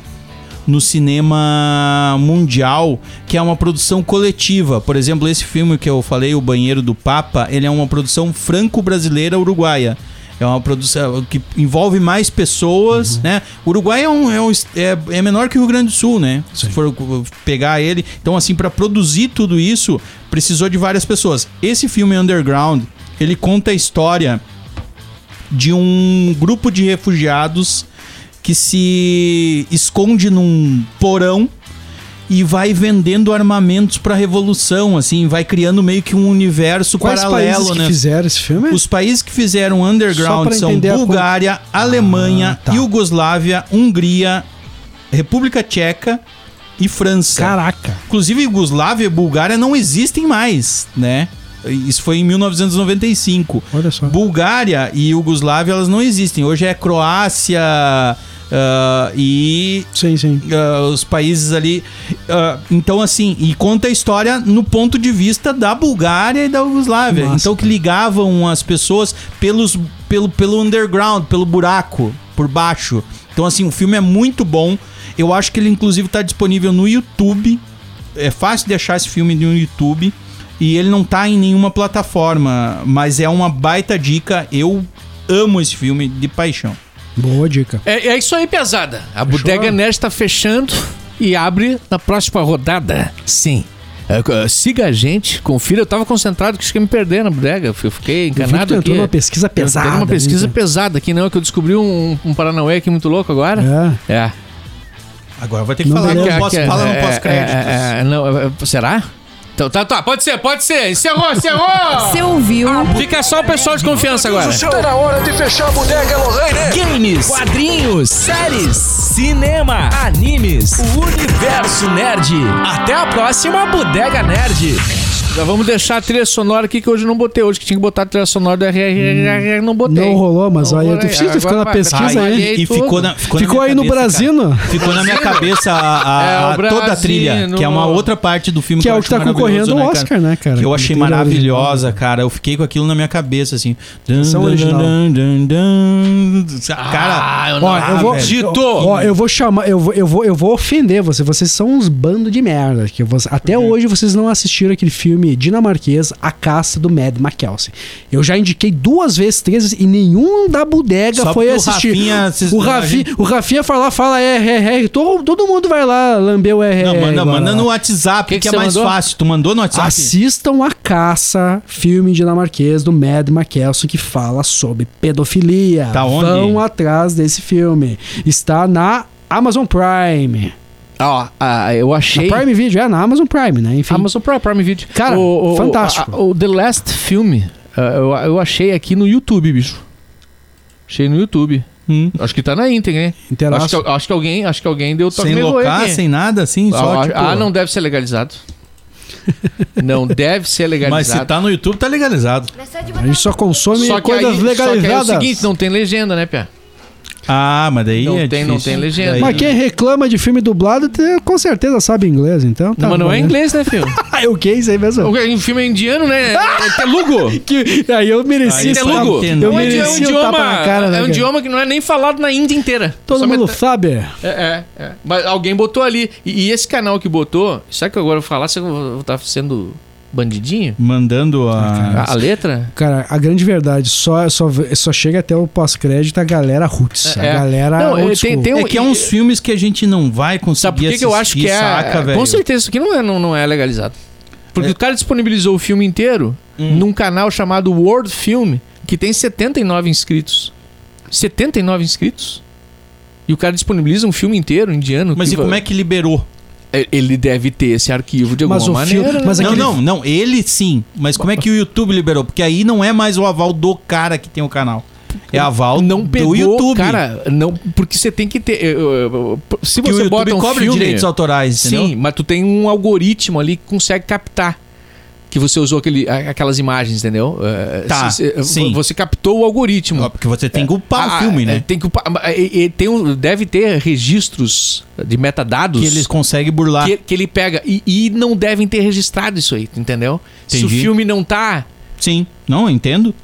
no cinema mundial, que é uma produção coletiva. Por exemplo, esse filme que eu falei, O Banheiro do Papa, ele é uma produção franco-brasileira uruguaia. É uma produção que envolve mais pessoas, né? O Uruguai é, um, é, um- é- é menor que o Rio Grande do Sul, né? Se for pegar ele. Então, assim, para produzir tudo isso, precisou de várias pessoas. Esse filme Underground, ele conta a história de um grupo de refugiados que se esconde num porão e vai vendendo armamentos pra revolução, assim, vai criando meio que um universo
Quais
paralelo,
países que
né?
fizeram esse filme?
Os países que fizeram underground são
a
Bulgária, Alemanha,
tá.
Iugoslávia, Hungria, República Tcheca e França.
Caraca.
Inclusive, Iugoslávia e Bulgária não existem mais, né? Isso foi em 1995.
Olha só.
Bulgária e Iugoslávia, elas não existem. Hoje é Croácia ah, e
Sim, sim.
ah, os países ali. ah, então, assim, e conta a história no ponto de vista da Bulgária e da Iugoslávia.
Massa,
então, que ligavam as pessoas pelos, pelo, pelo underground, pelo buraco, por baixo. Então, assim, o filme é muito bom. Eu acho que ele, inclusive, está disponível no YouTube. É fácil de achar esse filme no YouTube. E ele não tá em nenhuma plataforma, mas é uma baita dica. Eu amo esse filme de paixão.
Boa dica.
É, é isso aí, pesada. A Bodega Nerd tá fechando e abre na próxima rodada. Sim. É, siga a gente, confira. Eu tava concentrado que fiquei me perdendo na bodega. Eu fiquei
Eu que
encanado
entrou
aqui.
numa pesquisa
Eu
pesada.
Uma pesquisa
né?
pesada aqui, não, que eu descobri um, um Paranauê aqui muito louco agora.
É.
É.
Agora vai ter que
Não,
falar que
beleza.
eu posso
Que-
falar no
é,
pós-créditos.
é, é, não, é, é, será? Então, tá, tá, pode ser, pode ser. Encerrou, encerrou!
Você ouviu?
Fica só o pessoal de confiança agora.
Tá na hora de fechar a bodega, Lorraine. Games, quadrinhos, séries, cinema, animes, o universo nerd. Até a próxima Bodega Nerd.
Já vamos deixar a trilha sonora aqui que hoje não botei. Hoje que tinha que botar a trilha sonora do RRR, não botei.
Não rolou, mas
Não
aí
rolou,
tu ficou
agora
na pesquisa aí.
E ficou, na, ficou, na
Ficou
minha
aí no
cabeça, cara.
Brasino,
Ficou na minha cabeça a, a-
É,
toda a trilha, que é uma outra parte do filme
que é
eu
o que tá
maravilhoso,
concorrendo ao
né?
Oscar, né, cara?
Que eu achei maravilhosa, cara. Eu fiquei com aquilo na minha cabeça, assim. Dun,
Canção
dun,
original.
dun, dun, dun. Cara,
Ah, eu
Ó, eu vou,
acredito.
ó, eu vou chamar, eu vou, eu vou, eu vou ofender você. Vocês são uns bando de merda. Que você- até hoje vocês não assistiram aquele filme dinamarquês A Caça do Mad McKelsen. Eu já indiquei duas vezes, três vezes, e nenhum da bodega
Só
foi
porque o
assistir.
Rafinha assist-
o, Rafinha, o Rafinha lá, fala RR, todo, todo mundo vai lá lamber o RR.
não, manda,
agora
manda no WhatsApp,
Que
que,
que
é mais
mandou?
fácil. Tu mandou no WhatsApp?
Assistam A Caça, filme dinamarquês do Mad McKelson que fala sobre pedofilia.
Tá onde?
Vão atrás desse filme. Está na Amazon Prime.
Ó, ah, eu achei.
Na Prime Video, é na Amazon Prime, né? Enfim.
Amazon Prime, Prime Video.
Cara, fantástico.
a- o The Last Film, ah, eu, eu achei aqui no YouTube, bicho. Achei no YouTube.
Hum.
Acho que tá na íntegra, hein?
Interaço.
Acho que, acho que alguém, acho que alguém deu toque
Sem locar, sem nada, assim, só
ah,
tipo...
ah, não deve ser legalizado. não deve ser
Mas
legalizado.
se tá no YouTube, tá legalizado.
A gente só consome
só
coisas
aí, só que aí é o
legalizadas.
seguinte, não tem legenda, né, Pia?
Ah, mas daí
Não
é
tem- não
difícil.
tem legenda.
Mas quem reclama de filme dublado tem- com certeza sabe inglês, então. Tá
mas não
bom,
é
né?
inglês, né, filho?
Ah, o que é isso aí mesmo?
o filme é indiano, né? É telugu.
Que, aí eu mereci
Aí
esse
tá
tapa-
Telugu.
Eu
Não,
É um é um
mereci
idioma,
tapa na cara, né,
é um
cara?
idioma que não é nem falado na Índia inteira.
Todo
Só
mundo
meta-
sabe.
É, é, é. Mas alguém botou ali. E, e esse canal que botou, sabe que agora eu vou falar se eu vou estar sendo bandidinho?
Mandando a...
A, a letra?
Cara, a grande verdade, só, só, só chega até o pós-crédito a galera roots.
É, é.
A galera.
Não,
old
é, tem- tem um-
É que é uns filmes que a gente não vai conseguir
Sabe por que, que eu acho que é.
saca, velho?
com certeza, isso aqui não é, não, não é legalizado. Porque
É.
o cara disponibilizou o filme inteiro
Hum.
num canal chamado World Film, que tem 79 inscritos. 79 inscritos? E o cara disponibiliza um filme inteiro indiano.
Mas
que
e como é que liberou?
É, Ele deve ter esse arquivo de alguma
Mas o
maneira.
filme- mas
Não,
aquele-
não, não. Ele sim. Mas como é que o YouTube liberou? Porque aí não é mais o aval do cara que tem o canal. É aval
não pegou,
do YouTube.
cara, não, porque você tem que ter, se
que
você
o YouTube
bota um
cobra
filme,
direitos autorais, entendeu?
sim, mas tu tem um algoritmo ali que consegue captar que você usou aquele, aquelas imagens, entendeu? É,
Tá,
se- se-
sim.
Você captou o algoritmo.
Porque você tem que upar
Ah,
o filme,
é,
né?
Tem que upar, e- e tem um, deve ter registros de metadados
Que eles conseguem burlar.
que, que ele pega e, e não devem ter registrado isso aí, entendeu? Se o
Entendi.
filme não tá,
Sim, não, entendo.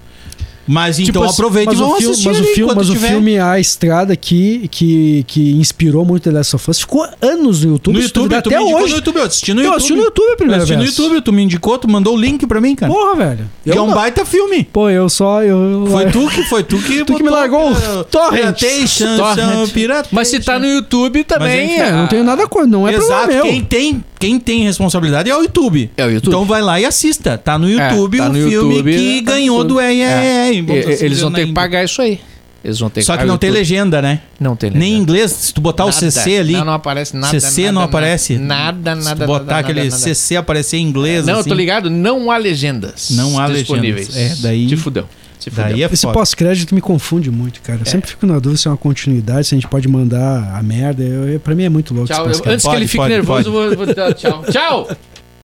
Mas
Tipo
então
assim,
aproveita
Mas
e
o,
vão
filme,
assistir
mas, o filme, mas o
tiver.
filme A Estrada que, que, que inspirou muito The Last of Us ficou anos no YouTube.
No YouTube, tu
até
me indicou
hoje.
no YouTube, eu assisti no
eu
YouTube.
assisti no YouTube a
Eu
primeira
assisti no
vez.
YouTube, tu me indicou, tu mandou o link pra mim, cara.
Porra, velho.
E é
Eu
um
não-
baita filme.
Pô, eu só. Eu,
Foi tu que foi tu que
Tu que me largou o torrent.
Piratation,
Torrent. mas se tá no YouTube também,
enfim,
É, não tenho nada com. Não é
Exato,
problema meu.
quem tem, quem tem responsabilidade é o YouTube.
É o YouTube.
Então vai lá e assista. Tá no
É,
YouTube
tá
o
no
filme
YouTube,
que
tá
ganhou do RRR.
E-
Vamos
e-
assim
eles vão ter que pagar isso aí. Eles vão ter
Só que
pagar
não
o
tem legenda, né?
Não tem
Nem em
legenda.
inglês, se tu botar o
Nada.
CC ali.
Não, não aparece nada.
CC
nada,
não aparece?
Nada, nada,
se tu botar
nada,
aquele. CC aparecer em inglês,
Não, eu
assim,
tô ligado, não há legendas.
Não há legendas. É, daí-
Te fudeu. Se.
Daí é
Esse pós-crédito me confunde muito, cara. Eu sempre fico na dúvida se é uma continuidade, se a gente pode mandar a merda. Eu, eu- pra mim é muito louco
Tchau.
esse
Eu- antes que ele
Pode,
fique
pode,
nervoso,
pode.
eu vou, vou dar tchau. Tchau!